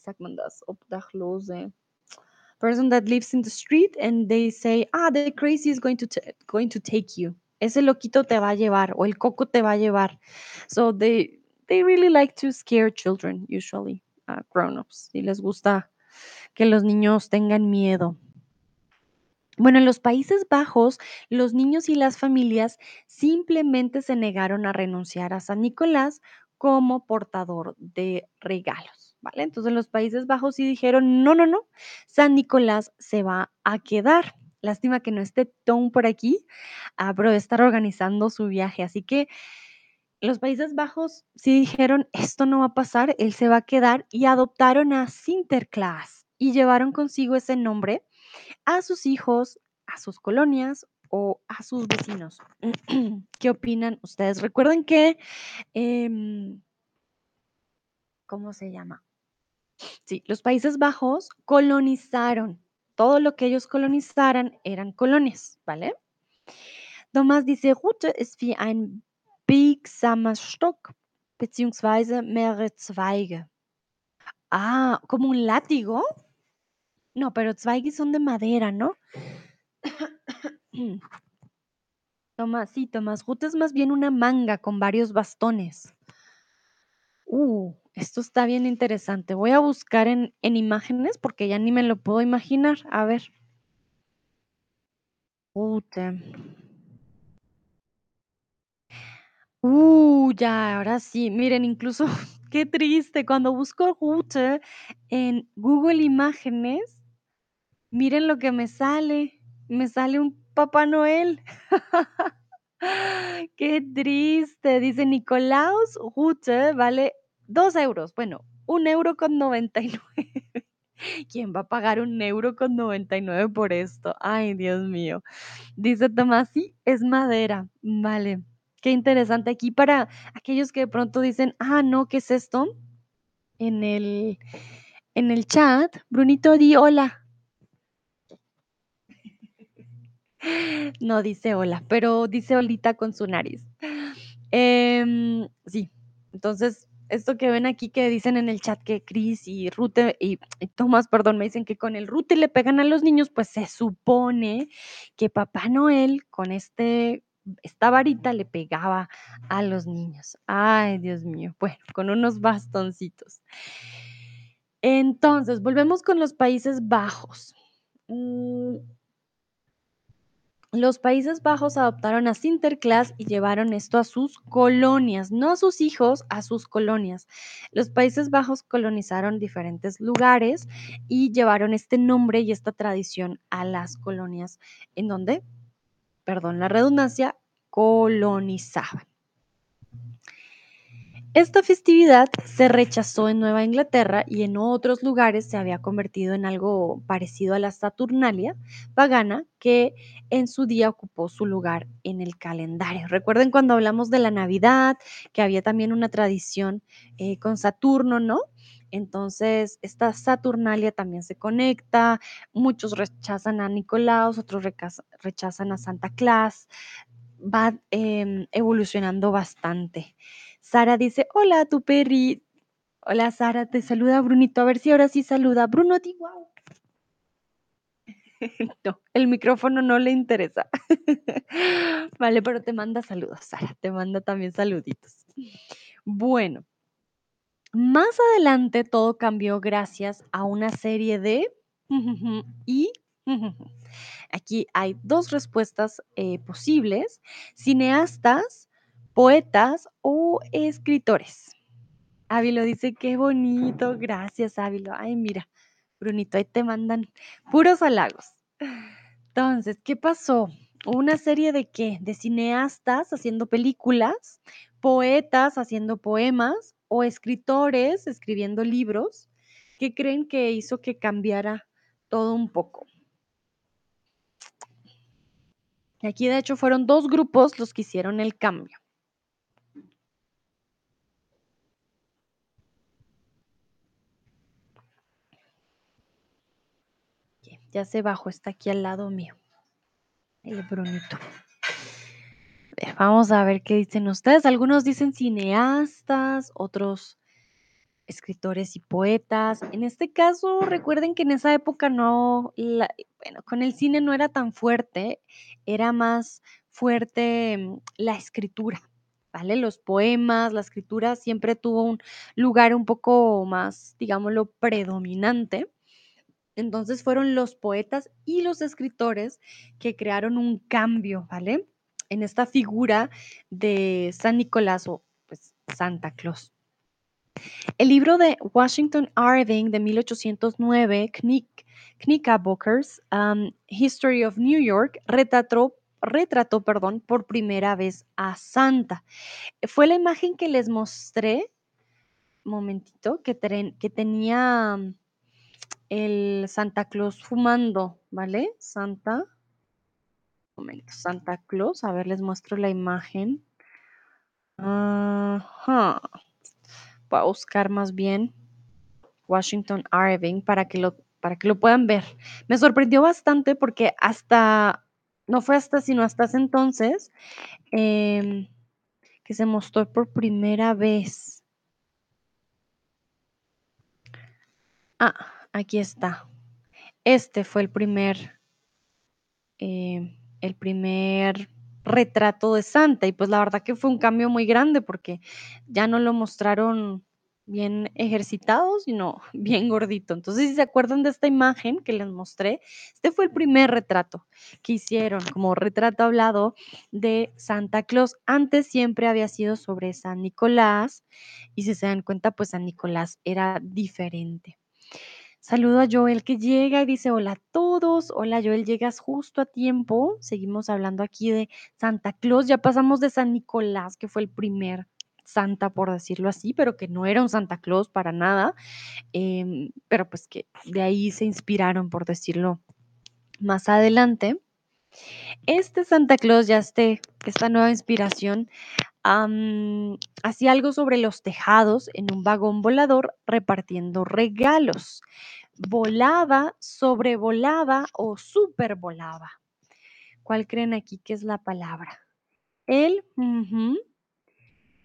person that lives in the street and they say, ah, the crazy is going to going to take you. Ese loquito te va a llevar o el coco te va a llevar. So they they really like to scare children usually, uh, grown-ups. Y les gusta que los niños tengan miedo. Bueno, en los Países Bajos, los niños y las familias simplemente se negaron a renunciar a San Nicolás como portador de regalos, Entonces los Países Bajos sí dijeron, no, no, no, San Nicolás se va a quedar. Lástima que no esté Tom por aquí, ah, pero estar organizando su viaje. Así que los Países Bajos sí dijeron, esto no va a pasar, él se va a quedar y adoptaron a Sinterklaas y llevaron consigo ese nombre a sus hijos, a sus colonias o a sus vecinos. ¿Qué opinan ustedes? Recuerden que, em, ¿cómo se llama? Sí, los Países Bajos colonizaron. Todo lo que ellos colonizaran eran colonias, ¿vale? Thomas dice, Rute ist wie ein biegsamer Stock beziehungsweise mehrere Zweige. Ah, como un látigo. No, pero Zweige son de madera, ¿no? Tomás, sí, Tomás, Ruta es más bien una manga con varios bastones. Uh, esto está bien interesante. Voy a buscar en, en imágenes porque ya ni me lo puedo imaginar. A ver. Rute. Uh, ya, ahora sí. Miren, incluso qué triste. Cuando busco Rute en Google Imágenes, miren lo que me sale. Me sale un Papá Noel. Qué triste. Dice Nicolaus Rute vale 2 euros. Bueno, un euro con 99. ¿Quién va a pagar un euro con 99 por esto? Ay, Dios mío. Dice Tomás, sí, es madera. Vale. Qué interesante. Aquí para aquellos que de pronto dicen, ah, no, ¿qué es esto? En el, en el chat, Brunito, di hola. No dice hola, pero dice holita con su nariz. Em, sí, entonces, esto que ven aquí que dicen en el chat que Chris y Rute y, Tomás, perdón, me dicen que con el Rute le pegan a los niños, pues se supone que Papá Noel con este, esta varita le pegaba a los niños. Ay, Dios mío, bueno, con unos bastoncitos. Entonces, volvemos con los Países Bajos. Mm, Los Países Bajos adoptaron a Sinterklaas y llevaron esto a sus colonias, no a sus hijos, a sus colonias. Los Países Bajos colonizaron diferentes lugares y llevaron este nombre y esta tradición a las colonias en donde, perdón la redundancia, colonizaban. Esta festividad se rechazó en Nueva Inglaterra y en otros lugares se había convertido en algo parecido a la Saturnalia pagana que en su día ocupó su lugar en el calendario. Recuerden cuando hablamos de la Navidad, que había también una tradición eh, con Saturno, ¿no? Entonces, esta Saturnalia también se conecta, muchos rechazan a Nicolás, otros rechazan a Santa Claus, va em, evolucionando bastante. Sara dice, hola, tu perri. Hola, Sara, te saluda Brunito. A ver si ahora sí saluda. Bruno, di wow. no, el micrófono no le interesa. vale, pero te manda saludos, Sara. Te manda también saluditos. Bueno, más adelante todo cambió gracias a una serie de y aquí hay dos respuestas eh, posibles, cineastas, poetas o escritores. Ávilo dice, qué bonito, gracias Ávilo. Ay, mira, Brunito, ahí te mandan puros halagos. Entonces, ¿qué pasó? Una serie de qué? De cineastas haciendo películas, poetas haciendo poemas o escritores escribiendo libros. ¿Qué creen que hizo que cambiara todo un poco? Aquí de hecho fueron dos grupos los que hicieron el cambio. Ya se bajó, está aquí al lado mío. El Brunito. Vamos a ver qué dicen ustedes. Algunos dicen cineastas, otros escritores y poetas. En este caso, recuerden que en esa época no, bueno, con el cine no era tan fuerte, era más fuerte mm, la escritura, ¿vale? Los poemas, la escritura siempre tuvo un lugar un poco más, digámoslo, predominante. Entonces fueron los poetas y los escritores que crearon un cambio, ¿vale? En esta figura de San Nicolás o pues, Santa Claus. El libro de Washington Irving de 1809, Knickerbockers, um, History of New York, retrató, retrató perdón, por primera vez a Santa. Fue la imagen que les mostré, momentito, que, que tenía el Santa Claus fumando, ¿vale? Santa, momento, Santa Claus, a ver, les muestro la imagen. Ajá. Voy a buscar más bien Washington Irving para que lo, para que lo puedan ver. Me sorprendió bastante porque hasta, no fue hasta, sino hasta ese entonces, em, que se mostró por primera vez. Ah, aquí está. Este fue el primer, em, el primer retrato de Santa y pues la verdad que fue un cambio muy grande porque ya no lo mostraron bien ejercitado, sino bien gordito. Entonces, si se acuerdan de esta imagen que les mostré, este fue el primer retrato que hicieron como retrato hablado de Santa Claus. Antes siempre había sido sobre San Nicolás y si se dan cuenta, pues San Nicolás era diferente. Saludo a Joel que llega y dice hola a todos. Hola Joel, llegas justo a tiempo. Seguimos hablando aquí de Santa Claus. Ya pasamos de San Nicolás, que fue el primer santa, por decirlo así, pero que no era un Santa Claus para nada. Em, pero pues que de ahí se inspiraron, por decirlo más adelante. Este Santa Claus, ya este, esta nueva inspiración, hacía algo sobre los tejados en un vagón volador repartiendo regalos. Volaba, sobrevolaba o supervolaba. ¿Cuál creen aquí que es la palabra? Él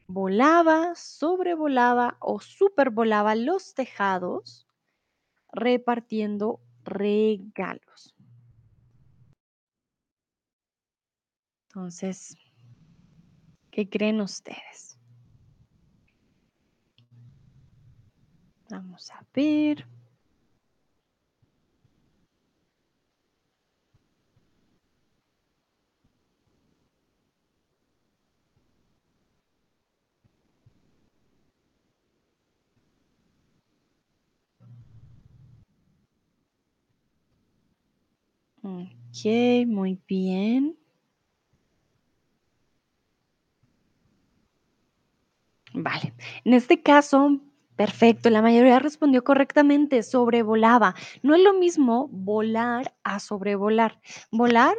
volaba, sobrevolaba o supervolaba los tejados repartiendo regalos. Entonces, ¿qué creen ustedes? Vamos a ver. Ok, muy bien. Vale. En este caso, perfecto, la mayoría respondió correctamente, sobrevolaba. No es lo mismo volar a sobrevolar. Volar,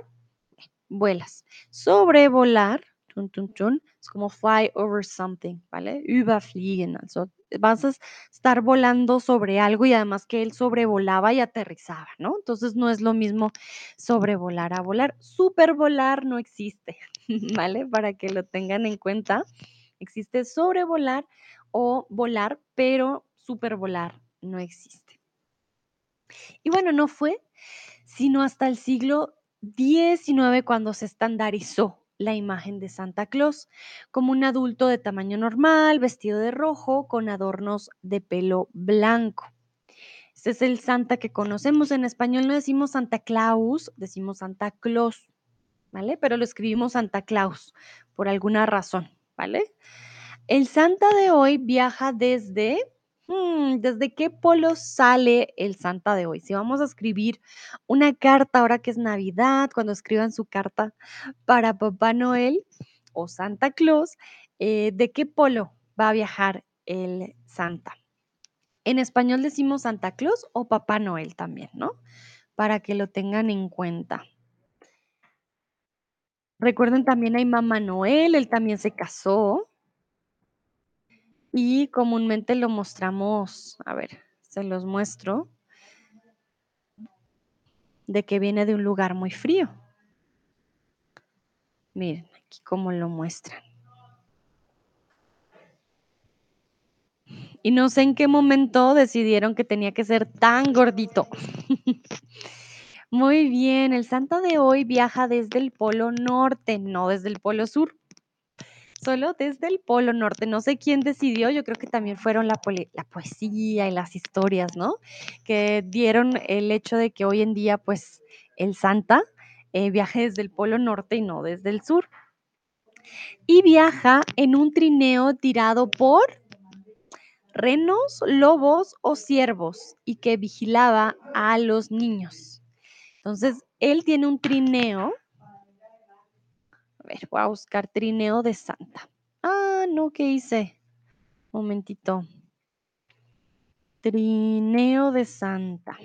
vuelas. Sobrevolar, tun, tun, tun, es como fly over something, ¿vale? Überfliegen, also vas a estar volando sobre algo y además que él sobrevolaba y aterrizaba, ¿no? Entonces no es lo mismo sobrevolar a volar. Supervolar no existe, ¿vale? Para que lo tengan en cuenta. Existe sobrevolar o volar, pero supervolar no existe. Y bueno, no fue sino hasta el siglo XIX cuando se estandarizó la imagen de Santa Claus como un adulto de tamaño normal, vestido de rojo, con adornos de pelo blanco. Este es el Santa que conocemos. En español no decimos Santa Claus, decimos Santa Claus, ¿vale? Pero lo escribimos Santa Claus por alguna razón, ¿vale? El Santa de hoy viaja desde, mm, ¿desde qué polo sale el Santa de hoy? Si vamos a escribir una carta ahora que es Navidad, cuando escriban su carta para Papá Noel o Santa Claus, eh, ¿de qué polo va a viajar el Santa? En español decimos Santa Claus o Papá Noel también, ¿no? Para que lo tengan en cuenta. Recuerden también hay Mamá Noel, él también se casó. Y comúnmente lo mostramos, a ver, se los muestro, de que viene de un lugar muy frío. Miren aquí cómo lo muestran. Y no sé en qué momento decidieron que tenía que ser tan gordito. Muy bien, el Santa de hoy viaja desde el Polo Norte, no desde el Polo Sur solo desde el Polo Norte. No sé quién decidió, yo creo que también fueron la, la, poesía y las historias, ¿no? Que dieron el hecho de que hoy en día, pues, el Santa eh, viaje desde el Polo Norte y no desde el sur. Y viaja en un trineo tirado por renos, lobos o ciervos y que vigilaba a los niños. Entonces, él tiene un trineo a ver, voy a buscar trineo de Santa. Ah, no, ¿qué hice? Momentito. Trineo de Santa.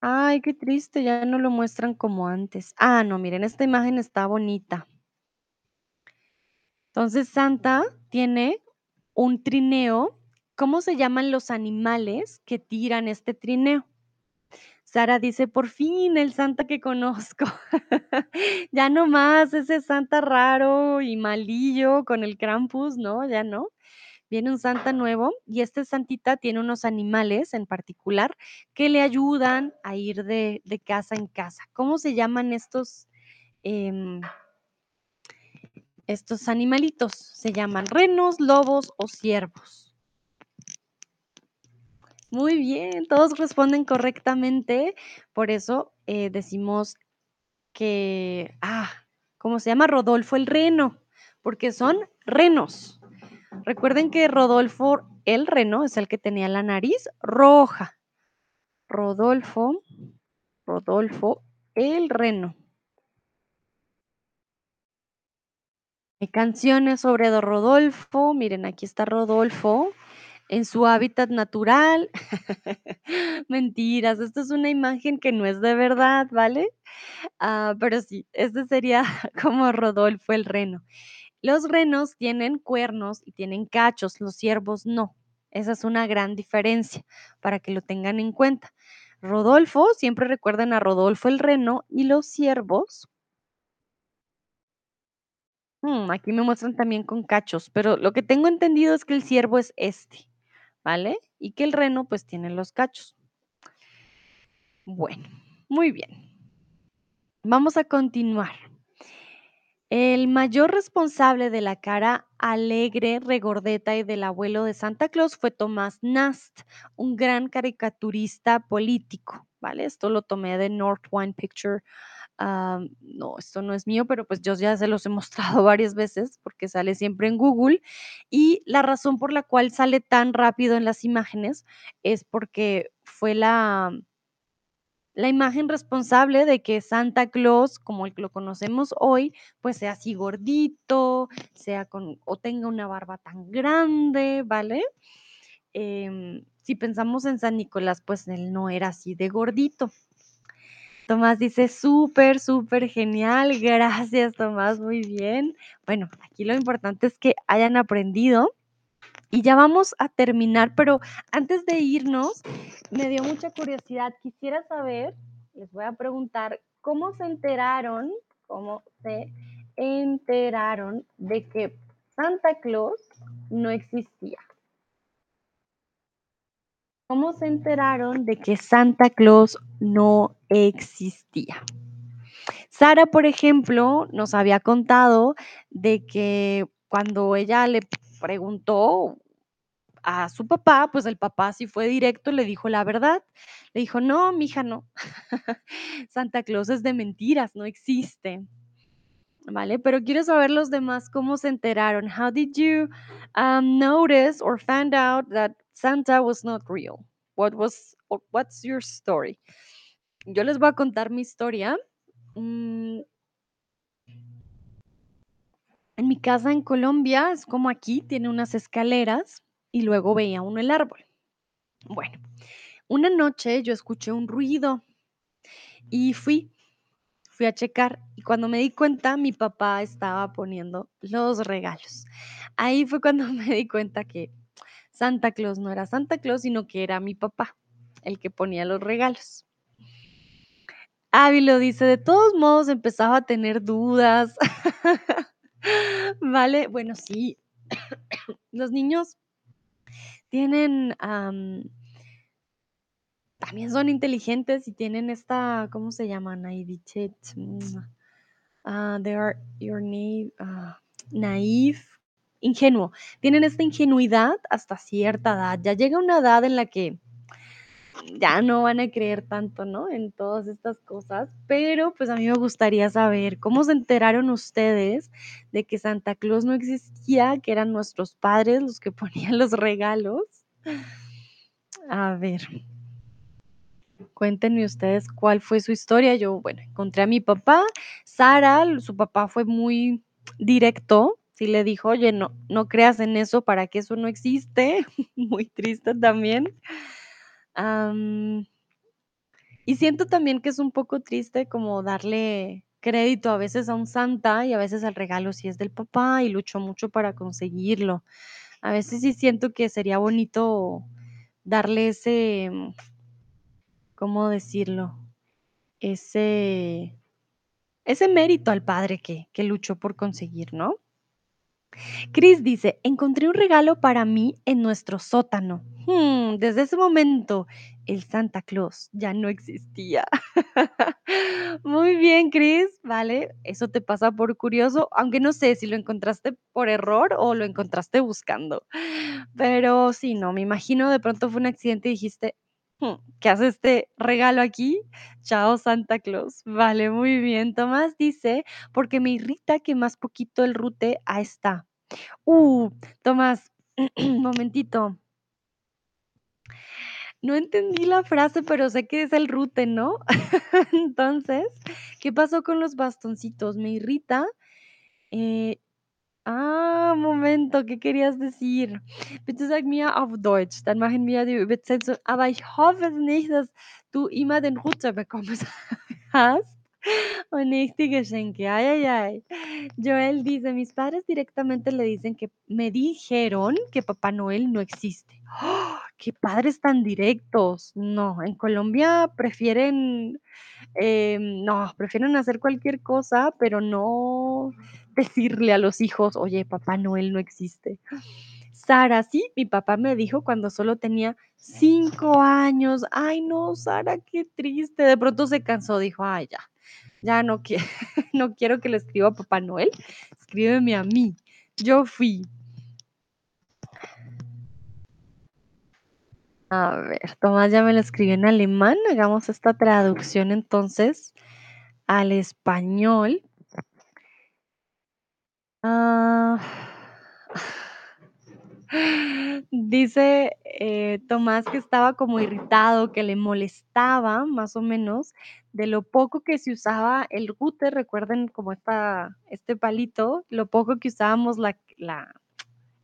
Ay, qué triste, ya no lo muestran como antes. Ah, no, miren, esta imagen está bonita. Entonces, Santa tiene un trineo. ¿Cómo se llaman los animales que tiran este trineo? Sara dice, por fin el Santa que conozco. ya no más ese Santa raro y malillo con el Krampus, ¿no? Ya no. Viene un Santa nuevo y este Santita tiene unos animales en particular que le ayudan a ir de, casa en casa. ¿Cómo se llaman estos, em, estos animalitos? Se llaman renos, lobos o ciervos. Muy bien, todos responden correctamente. Por eso eh, decimos que, ah, ¿cómo se llama? Rodolfo el reno, porque son renos. Recuerden que Rodolfo el reno es el que tenía la nariz roja. Rodolfo, Rodolfo el reno. Hay canciones sobre Rodolfo. Miren, aquí está Rodolfo en su hábitat natural. Mentiras, esto es una imagen que no es de verdad, ¿vale? Ah, pero sí, este sería como Rodolfo el reno. Los renos tienen cuernos y tienen cachos, los ciervos no. Esa es una gran diferencia para que lo tengan en cuenta. Rodolfo, siempre recuerden a Rodolfo el reno y los ciervos. Mm, aquí me muestran también con cachos, pero lo que tengo entendido es que el ciervo es este. ¿Vale? Y que el reno pues tiene los cachos. Bueno, muy bien. Vamos a continuar. El mayor responsable de la cara alegre, regordeta y del abuelo de Santa Claus fue Tomás Nast, un gran caricaturista político, ¿vale? Esto lo tomé de North One Picture no, esto no es mío, pero pues yo ya se los he mostrado varias veces porque sale siempre en Google y la razón por la cual sale tan rápido en las imágenes es porque fue la la imagen responsable de que Santa Claus, como el que lo conocemos hoy, pues sea así gordito, sea con o tenga una barba tan grande, ¿vale? Em, si pensamos en San Nicolás, pues él no era así de gordito. Tomás dice: "Súper, súper genial". Gracias, Tomás, muy bien. Bueno, aquí lo importante es que hayan aprendido y ya vamos a terminar, pero antes de irnos, me dio mucha curiosidad. Quisiera saber, les voy a preguntar, ¿cómo se enteraron cómo se enteraron de que Santa Claus no existía? ¿Cómo se enteraron de que Santa Claus no existía? Sara, por ejemplo, nos había contado de que cuando ella le preguntó a su papá, pues el papá sí fue directo, le dijo la verdad. Le dijo: "No, mija, no. Santa Claus es de mentiras, no existe". ¿Vale? Pero quiero saber los demás cómo se enteraron. How did you, um, notice or find out that Santa was not real? What was what's your story? Yo les voy a contar mi historia. Mm en mi casa en Colombia es como aquí, tiene unas escaleras y luego veía uno el árbol. Bueno, una noche yo escuché un ruido y fui, fui a checar y cuando me di cuenta mi papá estaba poniendo los regalos. Ahí fue cuando me di cuenta que Santa Claus no era Santa Claus, sino que era mi papá el que ponía los regalos. Ávilo dice, de todos modos empezaba a tener dudas. Vale, bueno, sí. Los niños tienen, am también son inteligentes y tienen esta, ¿cómo se llaman? Naivete, mm, ah, they are your naive, ah, naif, ingenuo. Tienen esta ingenuidad hasta cierta edad. Ya llega una edad en la que ya no van a creer tanto, ¿no? En todas estas cosas, pero pues a mí me gustaría saber cómo se enteraron ustedes de que Santa Claus no existía, que eran nuestros padres los que ponían los regalos. A ver. Cuéntenme ustedes cuál fue su historia. Yo, bueno, encontré a mi papá. Sara, su papá fue muy directo. Sí le dijo, oye, no, no creas en eso, para que eso no existe. Muy triste también. Am, y siento también que es un poco triste como darle crédito a veces a un santa y a veces el regalo sí es del papá y luchó mucho para conseguirlo. A veces sí siento que sería bonito darle ese, mm, ¿cómo decirlo? Ese ese mérito al padre que que luchó por conseguir, ¿no? Chris dice: "Encontré un regalo para mí en nuestro sótano. Mm, desde ese momento, el Santa Claus ya no existía". Muy bien, Chris, vale, eso te pasa por curioso, aunque no sé si lo encontraste por error o lo encontraste buscando. Pero sí, no, me imagino de pronto fue un accidente y dijiste: "Mm, ¿qué hace este regalo aquí? Chao, Santa Claus". Vale, muy bien. Tomás dice: "Porque me irrita que más poquito el rute ah, está". Uh, Tomás, momentito. No entendí la frase, pero sé que es el rute, ¿no? Entonces, ¿qué pasó con los bastoncitos? Me irrita, eh, ah, Momento, ¿qué querías decir? Bitte sag mir auf Deutsch, dann machen wir die Übersetzung. Aber ich hoffe nicht, dass du immer den Ruter bekommen hast und nicht die Geschenke. Ay, ay, ay. Joel dice: "Mis padres directamente le dicen que me dijeron que Papá Noel no existe". ¡Ah! ¡Qué padres tan directos! No, en Colombia prefieren, em, no, prefieren hacer cualquier cosa, pero no decirle a los hijos: "Oye, Papá Noel no existe". Sara: "Sí, mi papá me dijo cuando solo tenía 5 años". Ay, no, Sara, qué triste. De pronto se cansó, dijo: "Ay, ya, ya no quiero no quiero que le escriba a Papá Noel, escríbeme a mí, yo fui". A ver, Tomás ya me lo escribió en alemán, hagamos esta traducción entonces al español. Ah. Dice, eh, Tomás que estaba como irritado, que le molestaba, más o menos, de lo poco que se usaba el router, recuerden como esta este palito, lo poco que usábamos la la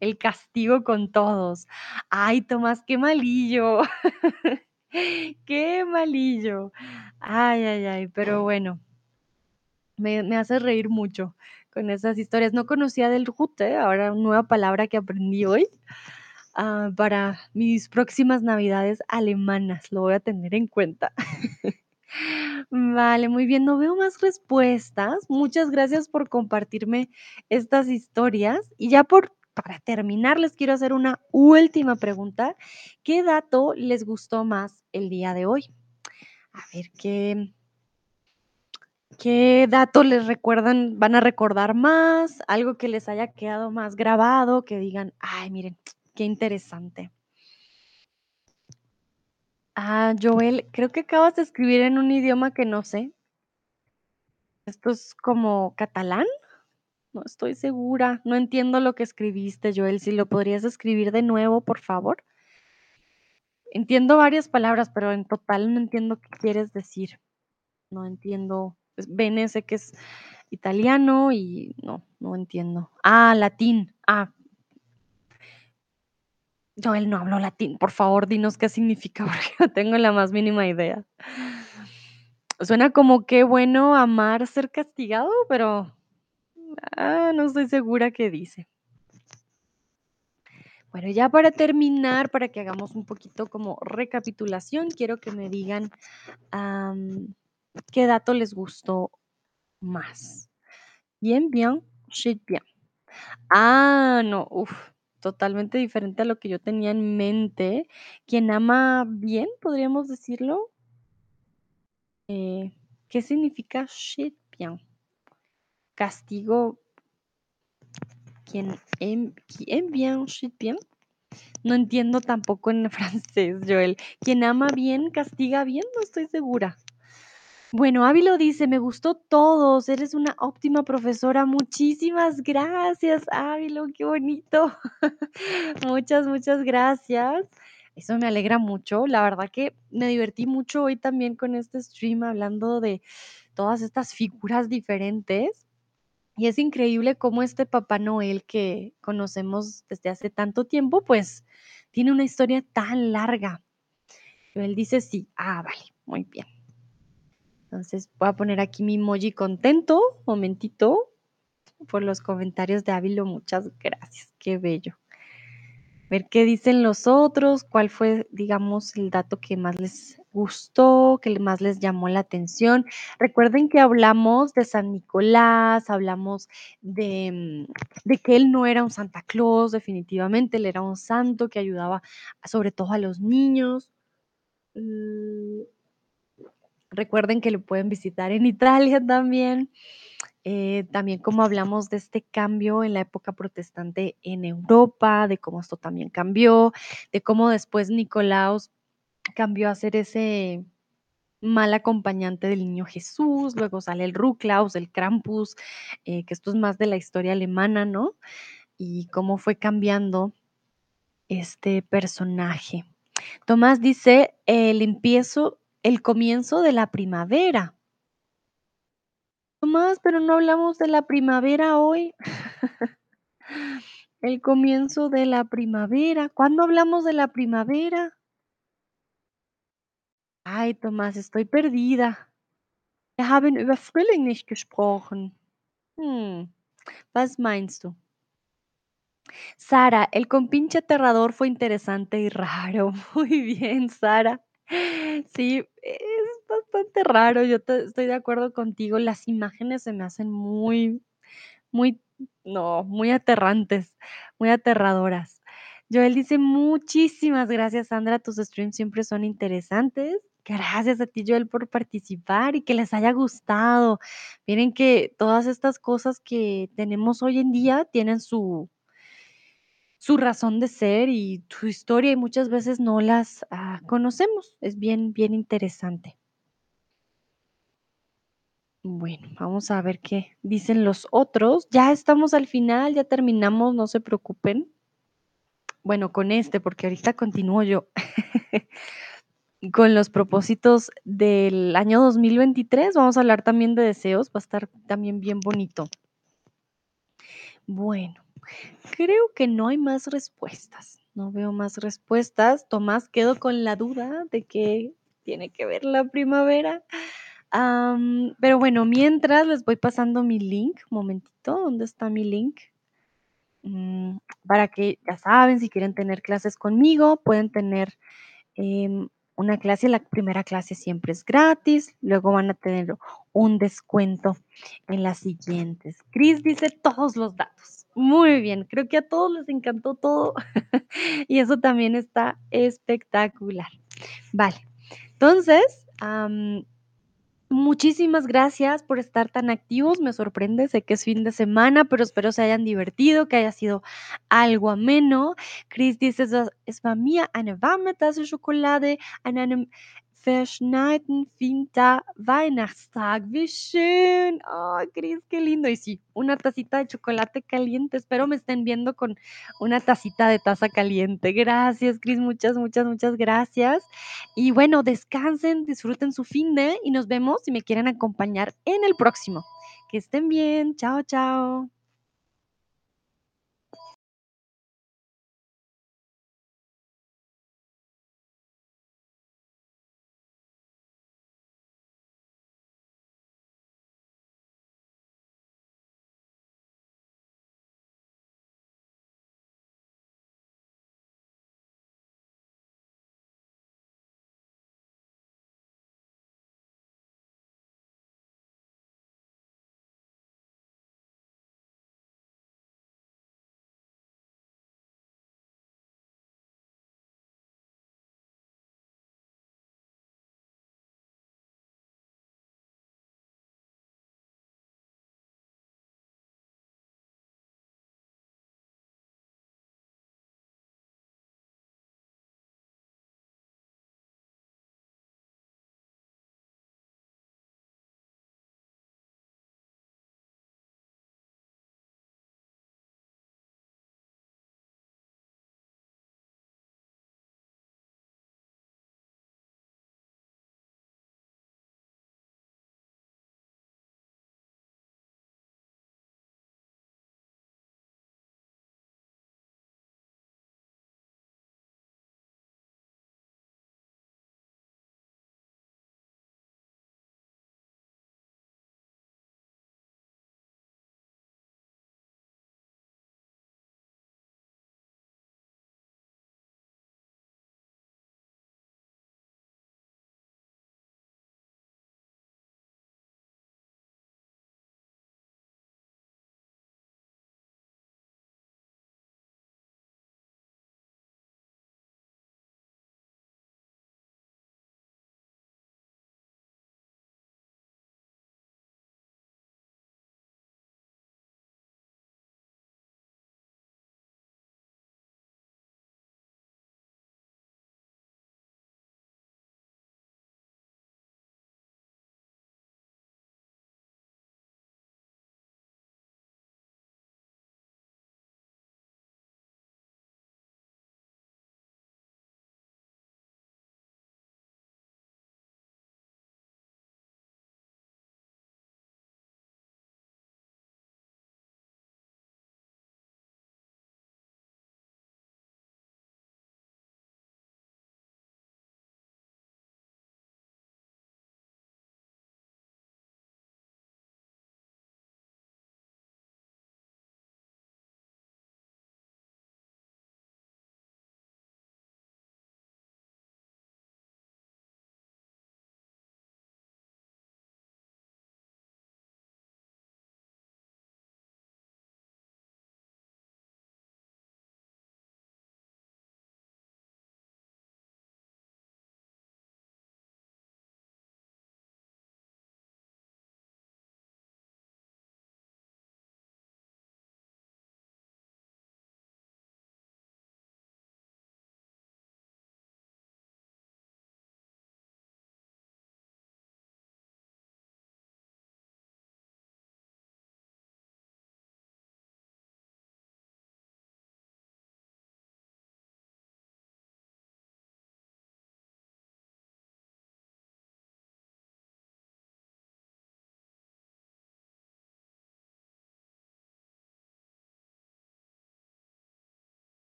el castigo con todos. Ay, Tomás, qué malillo. Qué malillo. Ay, ay, ay, pero bueno. Me me hace reír mucho con esas historias. No conocía del jute, ahora nueva palabra que aprendí hoy, ah, para mis próximas navidades alemanas, lo voy a tener en cuenta. Vale, muy bien, no veo más respuestas. Muchas gracias por compartirme estas historias. Y ya por para terminar, les quiero hacer una última pregunta. ¿Qué dato les gustó más el día de hoy? A ver, ¿qué qué dato les recuerdan van a recordar más? Algo que les haya quedado más grabado, que digan: "Ay, miren, qué interesante". Ah, Joel, creo que acabas de escribir en un idioma que no sé. ¿Esto es como catalán? No estoy segura, no entiendo lo que escribiste, Joel, ¿si lo podrías escribir de nuevo, por favor? Entiendo varias palabras, pero en total no entiendo qué quieres decir. No entiendo, pues, bene sé que es italiano y no, no entiendo. Ah, latín. Ah. Joel, no hablo latín, por favor, dinos qué significa, porque no tengo la más mínima idea. Suena como qué bueno amar ser castigado, pero, ah, no estoy segura qué dice. Bueno, ya para terminar, para que hagamos un poquito como recapitulación, quiero que me digan, ¿qué dato les gustó más? Bien, bien, shit, bien. Ah, no, uf, totalmente diferente a lo que yo tenía en mente. ¿Quien ama bien, podríamos decirlo? Eh, ¿qué significa shit bien? Castigo quien aime qui aime bien, shit bien. No entiendo tampoco en francés, Joel. ¿Quien ama bien, castiga bien? No estoy segura. Bueno, Ávilo dice: "Me gustó todos, eres una óptima profesora". Muchísimas gracias, Ávilo, qué bonito. Muchas, muchas gracias. Eso me alegra mucho. La verdad que me divertí mucho hoy también con este stream hablando de todas estas figuras diferentes. Y es increíble cómo este Papá Noel que conocemos desde hace tanto tiempo, pues, tiene una historia tan larga. Él dice sí. Ah, vale, muy bien. Entonces, voy a poner aquí mi emoji contento, momentito, por los comentarios de Ávilo, muchas gracias, qué bello. Ver qué dicen los otros, cuál fue, digamos, el dato que más les gustó, que más les llamó la atención. Recuerden que hablamos de San Nicolás, hablamos de, de que él no era un Santa Claus, definitivamente, él era un santo que ayudaba, sobre todo a los niños. Recuerden que lo pueden visitar en Italia también. Eh, también como hablamos de este cambio en la época protestante en Europa, de cómo esto también cambió, de cómo después Nicolaos cambió a ser ese mal acompañante del niño Jesús, luego sale el Ruclaus, el Krampus, eh, que esto es más de la historia alemana, ¿no? Y cómo fue cambiando este personaje. Tomás dice: "El empiezo el comienzo de la primavera". Tomás, pero no hablamos de la primavera hoy. El comienzo de la primavera, ¿cuándo hablamos de la primavera? Ay, Tomás, estoy perdida. Wir haben über Frühling nicht gesprochen. Mm, was meinst du? Sara, el compinche aterrador fue interesante y raro. Muy bien, Sara. Sí, es bastante raro, yo estoy de acuerdo contigo, las imágenes se me hacen muy muy, no, muy aterrantes, muy aterradoras. Joel dice: "Muchísimas gracias, Sandra, tus streams siempre son interesantes". Gracias a ti, Joel, por participar y que les haya gustado. Miren que todas estas cosas que tenemos hoy en día tienen su su razón de ser y su historia, y muchas veces no las, ah, conocemos. Es bien, bien interesante. Bueno, vamos a ver qué dicen los otros. Ya estamos al final, ya terminamos, no se preocupen. bueno, con este, porque ahorita continúo yo. Con los propósitos del año 2023, vamos a hablar también de deseos, va a estar también bien bonito. Bueno, creo que no hay más respuestas. No veo más respuestas. Tomás, quedo con la duda de que tiene que ver la primavera. Pero bueno, mientras les voy pasando mi link, momentito, ¿dónde está mi link? Mm, para que ya saben, si quieren tener clases conmigo, pueden tener em, una clase, la primera clase siempre es gratis, luego van a tener un descuento en las siguientes. Cris dice todos los datos. Muy bien, creo que a todos les encantó todo y eso también está espectacular. Vale, entonces, Muchísimas gracias por estar tan activos. Me sorprende, sé que es fin de semana, pero espero se hayan divertido, que haya sido algo ameno. Chris dice, "Es- war eine warme Tasse Schokolade an verschneiten Winter Weihnachtstag. Wie schön. Oh, Chris, qué lindo. Y sí, una tacita de chocolate caliente. Espero me estén viendo con una tacita de taza caliente. Gracias, Chris. Muchas, muchas, muchas gracias. Y bueno, descansen, disfruten su fin de y nos vemos si me quieren acompañar en el próximo. Que estén bien. Chao, chao.